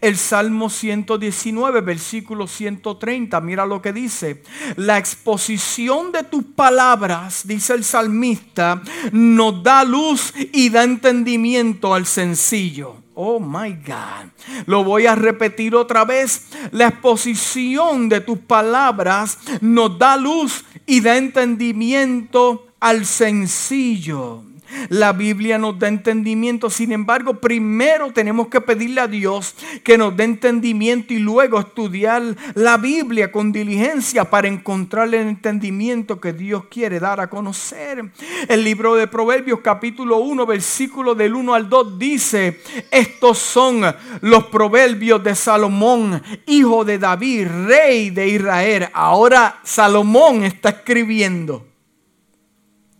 El Salmo 119, versículo 130, mira lo que dice. La exposición de tus palabras, dice el salmista, nos da luz y da entendimiento al sencillo. Oh my God. Lo voy a repetir otra vez. La exposición de tus palabras nos da luz y da entendimiento al sencillo. La Biblia nos da entendimiento, sin embargo, primero tenemos que pedirle a Dios que nos dé entendimiento y luego estudiar la Biblia con diligencia para encontrar el entendimiento que Dios quiere dar a conocer. El libro de Proverbios capítulo 1, versículo del 1 al 2 dice, estos son los proverbios de Salomón, hijo de David, rey de Israel. Ahora Salomón está escribiendo.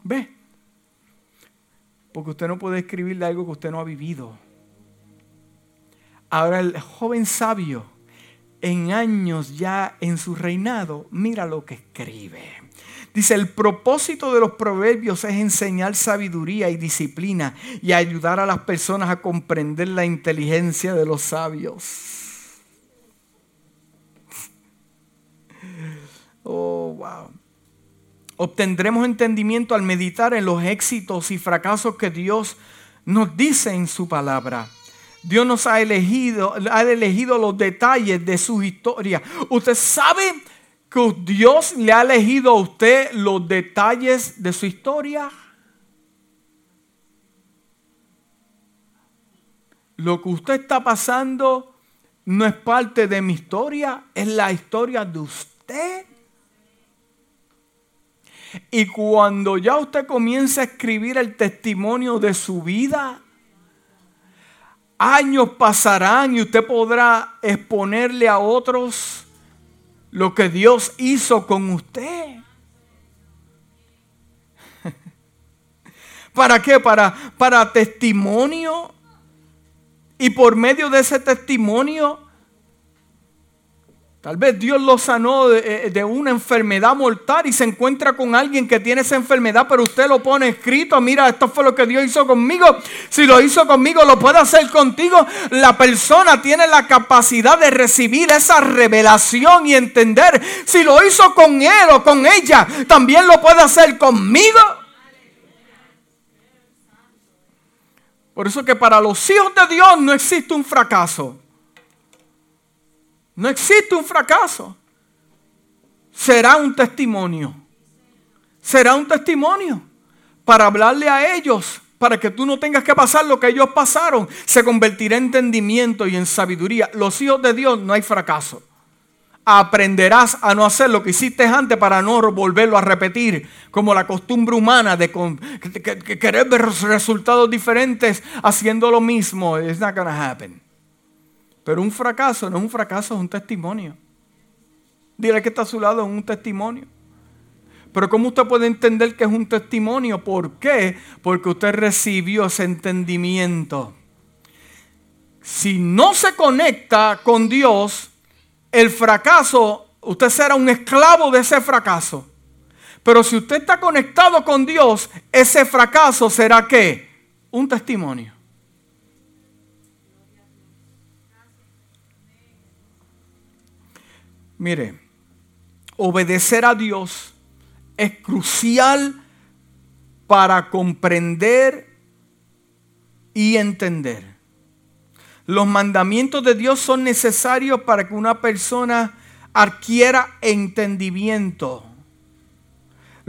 ¿Ve? Porque usted no puede escribirle algo que usted no ha vivido. Ahora el joven sabio, en años ya en su reinado, mira lo que escribe. Dice, el propósito de los proverbios es enseñar sabiduría y disciplina y ayudar a las personas a comprender la inteligencia de los sabios. Oh, wow. Obtendremos entendimiento al meditar en los éxitos y fracasos que Dios nos dice en su palabra. Dios nos ha elegido, ha elegido los detalles de su historia. Usted sabe que Dios le ha elegido a usted los detalles de su historia. Lo que usted está pasando no es parte de mi historia, es la historia de usted. Y cuando ya usted comienza a escribir el testimonio de su vida, años pasarán y usted podrá exponerle a otros lo que Dios hizo con usted. ¿Para qué? Para, para testimonio. Y por medio de ese testimonio Tal vez Dios lo sanó eh, de, una enfermedad mortal y se encuentra con alguien que tiene esa enfermedad, pero usted lo pone escrito, mira, esto fue lo que Dios hizo conmigo. Si lo hizo conmigo, lo puede hacer contigo. La persona tiene la capacidad de recibir esa revelación y entender. Si lo hizo con él o con ella, también lo puede hacer conmigo. Por eso que para los hijos de Dios no existe un fracaso. No existe un fracaso. Será un testimonio. Será un testimonio para hablarle a ellos, para que tú no tengas que pasar lo que ellos pasaron. Se convertirá en entendimiento y en sabiduría. Los hijos de Dios no hay fracaso. Aprenderás a no hacer lo que hiciste antes para no volverlo a repetir, como la costumbre humana de querer ver resultados diferentes haciendo lo mismo. It's not gonna happen. Pero un fracaso no es un fracaso, es un testimonio. Dile que está a su lado, es un testimonio. Pero ¿cómo usted puede entender que es un testimonio? ¿Por qué? Porque usted recibió ese entendimiento. Si no se conecta con Dios, el fracaso, usted será un esclavo de ese fracaso. Pero si usted está conectado con Dios, ese fracaso será qué? Un testimonio. Mire, obedecer a Dios es crucial para comprender y entender. Los mandamientos de Dios son necesarios para que una persona adquiera entendimiento.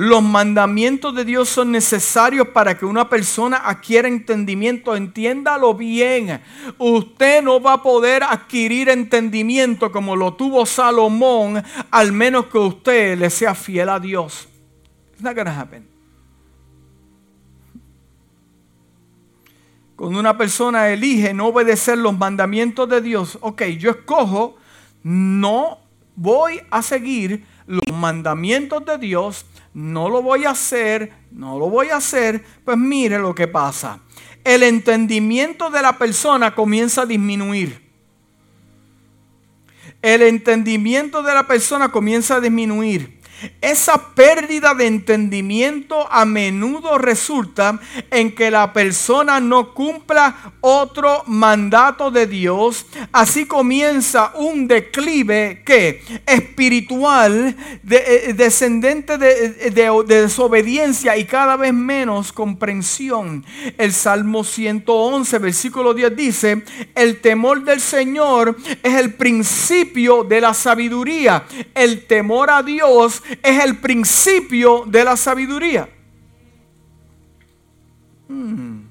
Los mandamientos de Dios son necesarios para que una persona adquiera entendimiento. Entiéndalo bien. Usted no va a poder adquirir entendimiento como lo tuvo Salomón, al menos que usted le sea fiel a Dios. It's not gonna happen. Cuando una persona elige no obedecer los mandamientos de Dios, ok, yo escojo, no voy a seguir los mandamientos de Dios no lo voy a hacer, no lo voy a hacer, pues mire lo que pasa. El entendimiento de la persona comienza a disminuir. El entendimiento de la persona comienza a disminuir. Esa pérdida de entendimiento a menudo resulta en que la persona no cumpla otro mandato de Dios. Así comienza un declive que espiritual, de, eh, descendente de, de, desobediencia y cada vez menos comprensión. El Salmo 111, versículo 10 dice, el temor del Señor es el principio de la sabiduría. El temor a Dios es el principio de la sabiduría. Hmm.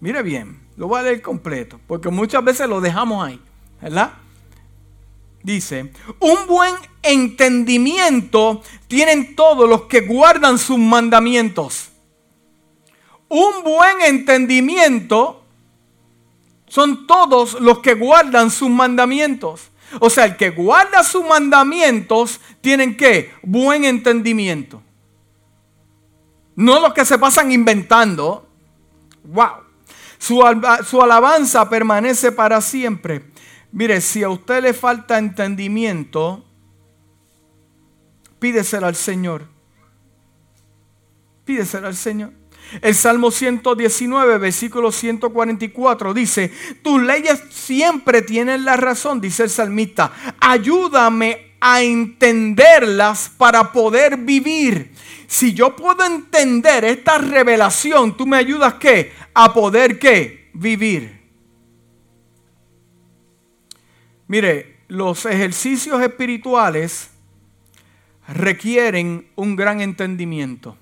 Mire bien, lo voy a leer completo, porque muchas veces lo dejamos ahí, ¿verdad? Dice, un buen entendimiento tienen todos los que guardan sus mandamientos. Un buen entendimiento son todos los que guardan sus mandamientos. O sea, el que guarda sus mandamientos tienen que buen entendimiento. No los que se pasan inventando. Wow. Su, su, alabanza permanece para siempre. Mire, si a usted le falta entendimiento, pídeselo al Señor. Pídeselo al Señor. El Salmo 119, versículo 144 dice, tus leyes siempre tienen la razón, dice el salmista, ayúdame a entenderlas para poder vivir. Si yo puedo entender esta revelación, tú me ayudas qué? A poder qué? Vivir. Mire, los ejercicios espirituales requieren un gran entendimiento.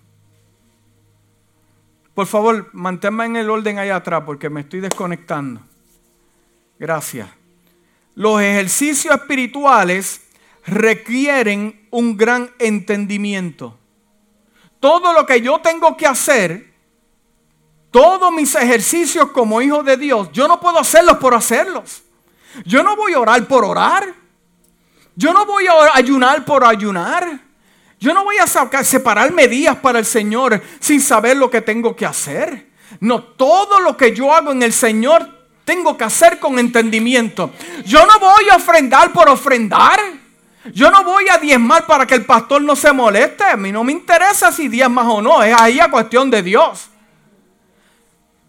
Por favor, manténme en el orden allá atrás porque me estoy desconectando. Gracias. Los ejercicios espirituales requieren un gran entendimiento. Todo lo que yo tengo que hacer, todos mis ejercicios como hijo de Dios, yo no puedo hacerlos por hacerlos. Yo no voy a orar por orar. Yo no voy a ayunar por ayunar. Yo no voy a separarme días para el Señor sin saber lo que tengo que hacer. No, todo lo que yo hago en el Señor tengo que hacer con entendimiento. Yo no voy a ofrendar por ofrendar. Yo no voy a diezmar para que el pastor no se moleste. A mí no me interesa si diezmas o no. Es ahí a cuestión de Dios.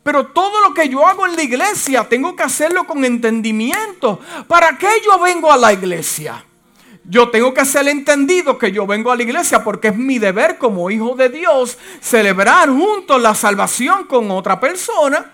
Pero todo lo que yo hago en la iglesia tengo que hacerlo con entendimiento. ¿Para qué yo vengo a la iglesia? Yo tengo que ser entendido que yo vengo a la iglesia porque es mi deber como hijo de Dios celebrar juntos la salvación con otra persona.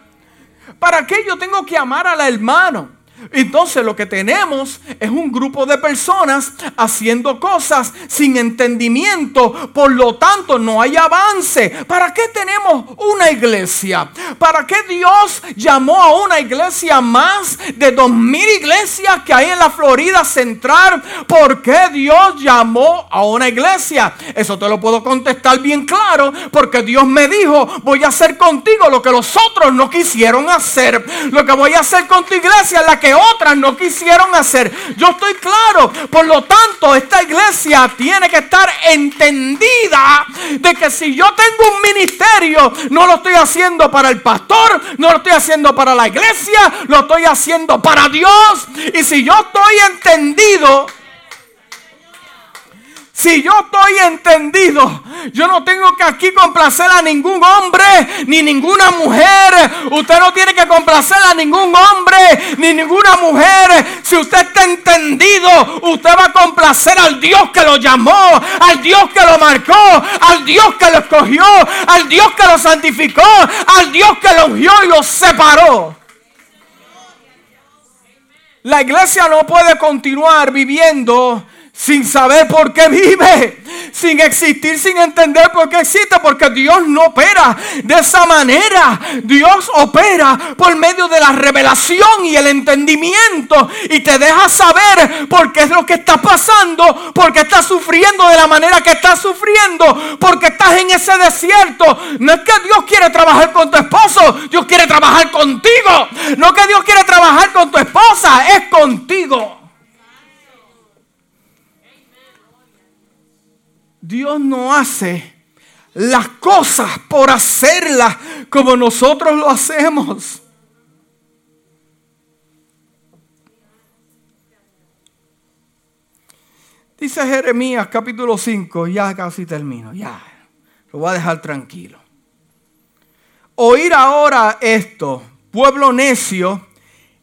¿Para qué yo tengo que amar al hermano? Entonces lo que tenemos es un grupo de personas haciendo cosas sin entendimiento. Por lo tanto, no hay avance. ¿Para qué tenemos una iglesia? ¿Para qué Dios llamó a una iglesia más de dos mil iglesias que hay en la Florida Central? ¿Por qué Dios llamó a una iglesia? Eso te lo puedo contestar bien claro. Porque Dios me dijo, voy a hacer contigo lo que los otros no quisieron hacer. Lo que voy a hacer con tu iglesia es la que otras no quisieron hacer. Yo estoy claro. Por lo tanto, esta iglesia tiene que estar entendida de que si yo tengo un ministerio, no lo estoy haciendo para el pastor, no lo estoy haciendo para la iglesia, lo estoy haciendo para Dios. Y si yo estoy entendido Si yo estoy entendido, yo no tengo que aquí complacer a ningún hombre ni ninguna mujer. Usted no tiene que complacer a ningún hombre ni ninguna mujer. Si usted está entendido, usted va a complacer al Dios que lo llamó, al Dios que lo marcó, al Dios que lo escogió, al Dios que lo santificó, al Dios que lo ungió y lo separó. La iglesia no puede continuar viviendo sin saber por qué vive, sin existir, sin entender por qué existe, porque Dios no opera de esa manera. Dios opera por medio de la revelación y el entendimiento y te deja saber por qué es lo que está pasando, por qué estás sufriendo de la manera que estás sufriendo, porque estás en ese desierto. No es que Dios quiere trabajar con tu esposo, Dios quiere trabajar contigo. No que Dios quiere trabajar con tu esposa, es contigo. Dios no hace las cosas por hacerlas como nosotros lo hacemos. Dice Jeremías capítulo 5, ya casi termino, ya, lo voy a dejar tranquilo. Oír ahora esto, pueblo necio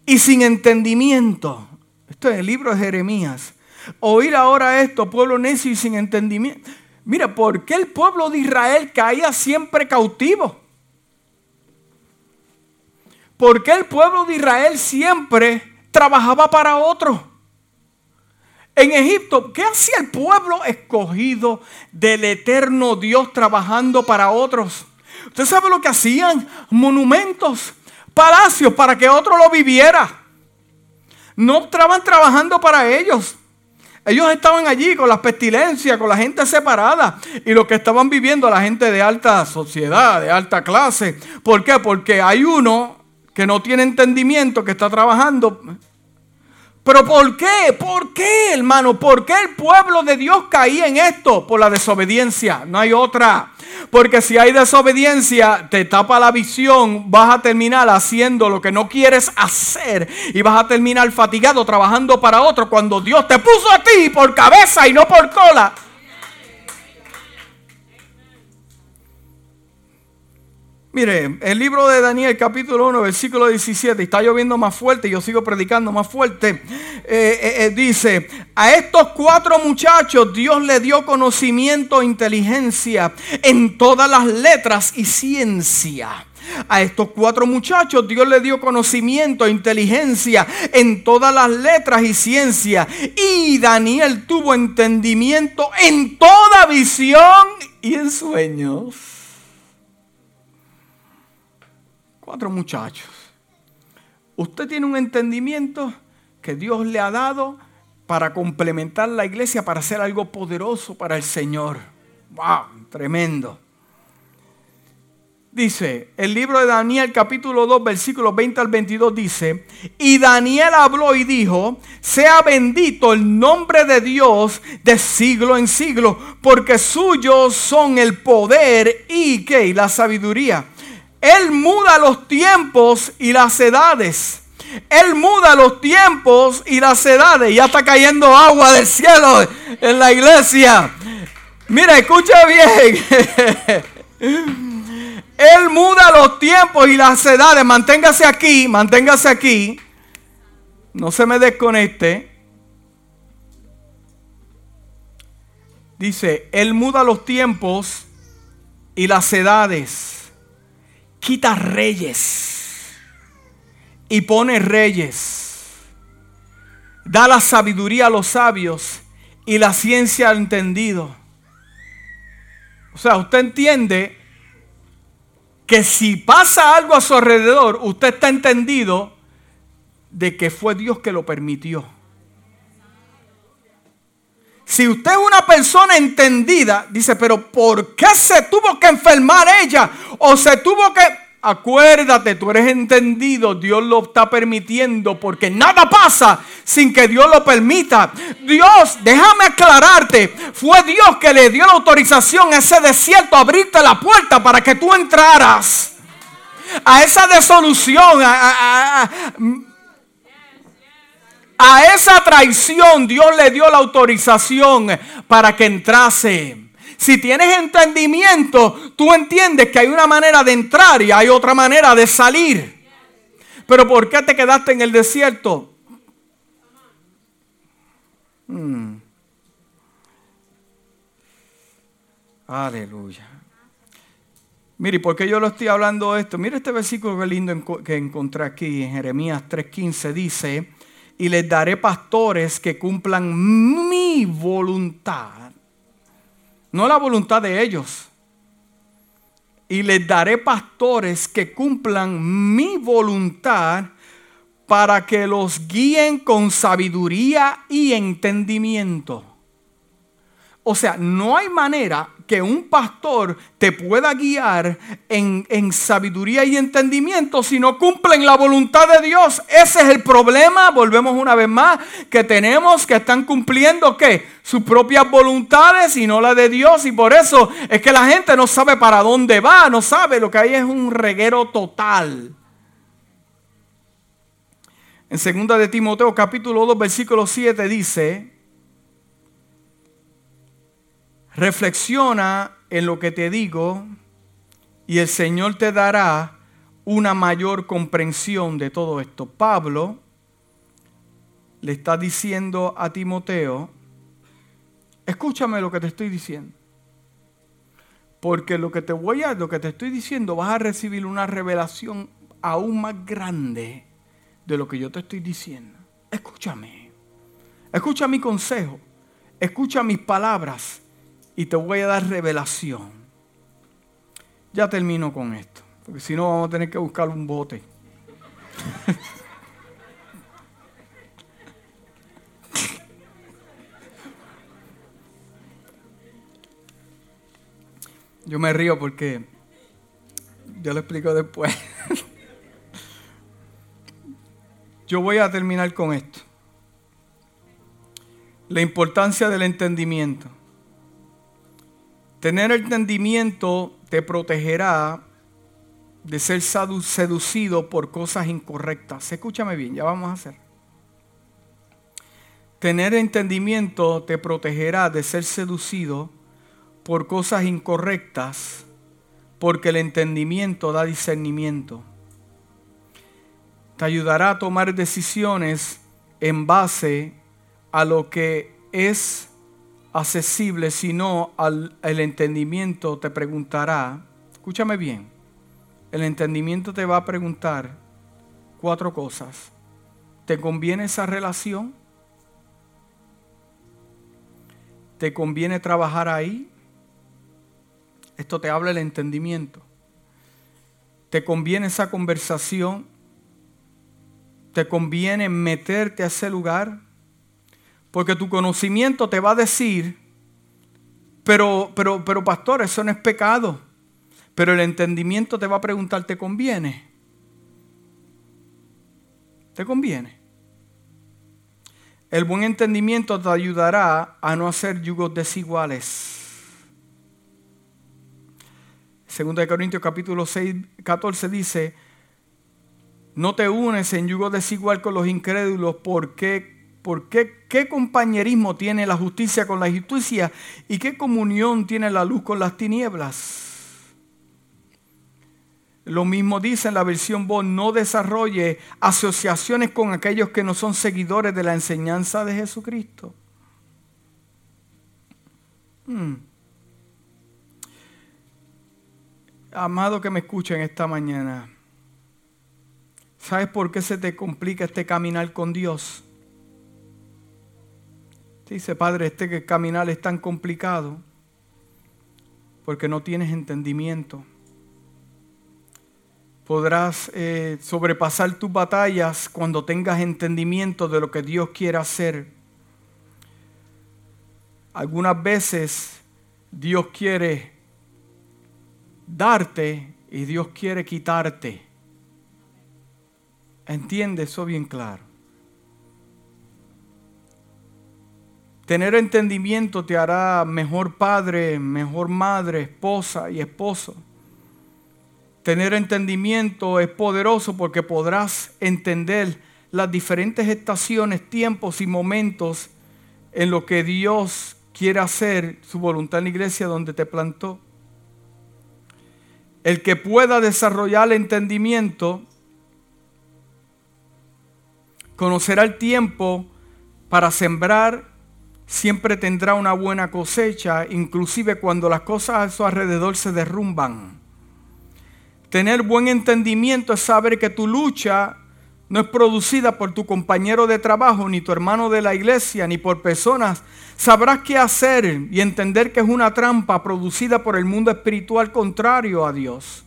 y sin entendimiento. Esto es el libro de Jeremías. Oír ahora esto, pueblo necio y sin entendimiento. Mira, ¿por qué el pueblo de Israel caía siempre cautivo? ¿Por qué el pueblo de Israel siempre trabajaba para otro? En Egipto, ¿qué hacía el pueblo escogido del eterno Dios trabajando para otros? ¿Usted sabe lo que hacían? Monumentos, palacios para que otro lo viviera. No estaban trabajando para ellos. Ellos estaban allí con las pestilencias, con la gente separada y lo que estaban viviendo la gente de alta sociedad, de alta clase. ¿Por qué? Porque hay uno que no tiene entendimiento, que está trabajando pero ¿por qué? ¿Por qué, hermano? ¿Por qué el pueblo de Dios caía en esto? Por la desobediencia. No hay otra. Porque si hay desobediencia, te tapa la visión, vas a terminar haciendo lo que no quieres hacer y vas a terminar fatigado trabajando para otro cuando Dios te puso a ti por cabeza y no por cola. Mire, el libro de Daniel capítulo 1, versículo 17, está lloviendo más fuerte, yo sigo predicando más fuerte, eh, eh, eh, dice, a estos cuatro muchachos Dios le dio conocimiento e inteligencia en todas las letras y ciencia. A estos cuatro muchachos Dios le dio conocimiento e inteligencia en todas las letras y ciencia. Y Daniel tuvo entendimiento en toda visión y en sueños. Cuatro muchachos. Usted tiene un entendimiento que Dios le ha dado para complementar la iglesia, para hacer algo poderoso para el Señor. ¡Wow! Tremendo. Dice, el libro de Daniel capítulo 2 versículos 20 al 22 dice, y Daniel habló y dijo, sea bendito el nombre de Dios de siglo en siglo, porque suyos son el poder y la sabiduría. Él muda los tiempos y las edades. Él muda los tiempos y las edades. Ya está cayendo agua del cielo en la iglesia. Mira, escucha bien. Él muda los tiempos y las edades. Manténgase aquí, manténgase aquí. No se me desconecte. Dice, Él muda los tiempos y las edades quita reyes y pone reyes. Da la sabiduría a los sabios y la ciencia al entendido. O sea, usted entiende que si pasa algo a su alrededor, usted está entendido de que fue Dios que lo permitió. Si usted es una persona entendida, dice, pero ¿por qué se tuvo que enfermar ella? O se tuvo que... Acuérdate, tú eres entendido, Dios lo está permitiendo porque nada pasa sin que Dios lo permita. Dios, déjame aclararte, fue Dios que le dio la autorización a ese desierto, a abrirte la puerta para que tú entraras a esa desolución, A esa traición Dios le dio la autorización para que entrase. Si tienes entendimiento, tú entiendes que hay una manera de entrar y hay otra manera de salir. Pero ¿por qué te quedaste en el desierto? Hmm. Aleluya. Mire, ¿por qué yo lo estoy hablando esto? Mire este versículo que lindo que encontré aquí en Jeremías 3:15. Dice, y les daré pastores que cumplan mi voluntad. No la voluntad de ellos. Y les daré pastores que cumplan mi voluntad para que los guíen con sabiduría y entendimiento. O sea, no hay manera que un pastor te pueda guiar en, sabiduría y entendimiento si no cumplen la voluntad de Dios. Ese es el problema, volvemos una vez más, que tenemos que están cumpliendo ¿qué? sus propias voluntades y no la de Dios. Y por eso es que la gente no sabe para dónde va, no sabe, lo que hay es un reguero total. En 2 de Timoteo capítulo 2 versículo 7 dice, Reflexiona en lo que te digo y el Señor te dará una mayor comprensión de todo esto. Pablo le está diciendo a Timoteo, escúchame lo que te estoy diciendo. Porque lo que te voy a, lo que te estoy diciendo, vas a recibir una revelación aún más grande de lo que yo te estoy diciendo. Escúchame. Escucha mi consejo. Escucha mis palabras y te voy a dar revelación. Ya termino con esto, porque si no vamos a tener que buscar un bote. Yo me río porque yo lo explico después. Yo voy a terminar con esto. La importancia del entendimiento. Tener entendimiento te protegerá de ser seducido por cosas incorrectas. Escúchame bien, ya vamos a hacer. Tener entendimiento te protegerá de ser seducido por cosas incorrectas, porque el entendimiento da discernimiento. Te ayudará a tomar decisiones en base a lo que es accesible, sino al el entendimiento te preguntará, escúchame bien, el entendimiento te va a preguntar cuatro cosas. ¿Te conviene esa relación? ¿Te conviene trabajar ahí? Esto te habla el entendimiento. ¿Te conviene esa conversación? ¿Te conviene meterte a ese lugar? Porque tu conocimiento te va a decir, pero, pero, pero pastor, eso no es pecado. Pero el entendimiento te va a preguntar, ¿te conviene? ¿Te conviene? El buen entendimiento te ayudará a no hacer yugos desiguales. Segunda de Corintios capítulo 6, 14 dice, no te unes en yugo desigual con los incrédulos porque ¿Por qué, compañerismo tiene la justicia con la injusticia y qué comunión tiene la luz con las tinieblas? Lo mismo dice en la versión vos, no desarrolle asociaciones con aquellos que no son seguidores de la enseñanza de Jesucristo. Hmm. Amado que me escuchen esta mañana, ¿sabes por qué se te complica este caminar con Dios? Dice, Padre, este caminar es tan complicado porque no tienes entendimiento. Podrás eh, sobrepasar tus batallas cuando tengas entendimiento de lo que Dios quiere hacer. Algunas veces Dios quiere darte y Dios quiere quitarte. Entiende eso bien claro. Tener entendimiento te hará mejor padre, mejor madre, esposa y esposo. Tener entendimiento es poderoso porque podrás entender las diferentes estaciones, tiempos y momentos en lo que Dios quiere hacer su voluntad en la iglesia donde te plantó. El que pueda desarrollar el entendimiento conocerá el tiempo para sembrar, siempre tendrá una buena cosecha, inclusive cuando las cosas a su alrededor se derrumban. Tener buen entendimiento es saber que tu lucha no es producida por tu compañero de trabajo, ni tu hermano de la iglesia, ni por personas. Sabrás qué hacer y entender que es una trampa producida por el mundo espiritual contrario a Dios.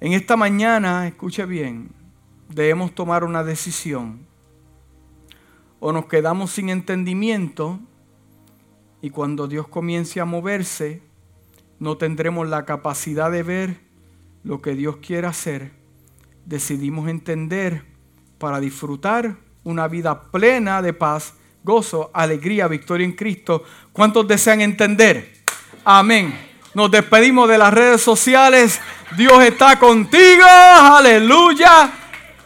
En esta mañana, escuche bien, debemos tomar una decisión. O nos quedamos sin entendimiento y cuando Dios comience a moverse, no tendremos la capacidad de ver lo que Dios quiere hacer decidimos entender para disfrutar una vida plena de paz, gozo, alegría, victoria en Cristo. ¿Cuántos desean entender? Amén. Nos despedimos de las redes sociales. Dios está contigo. Aleluya.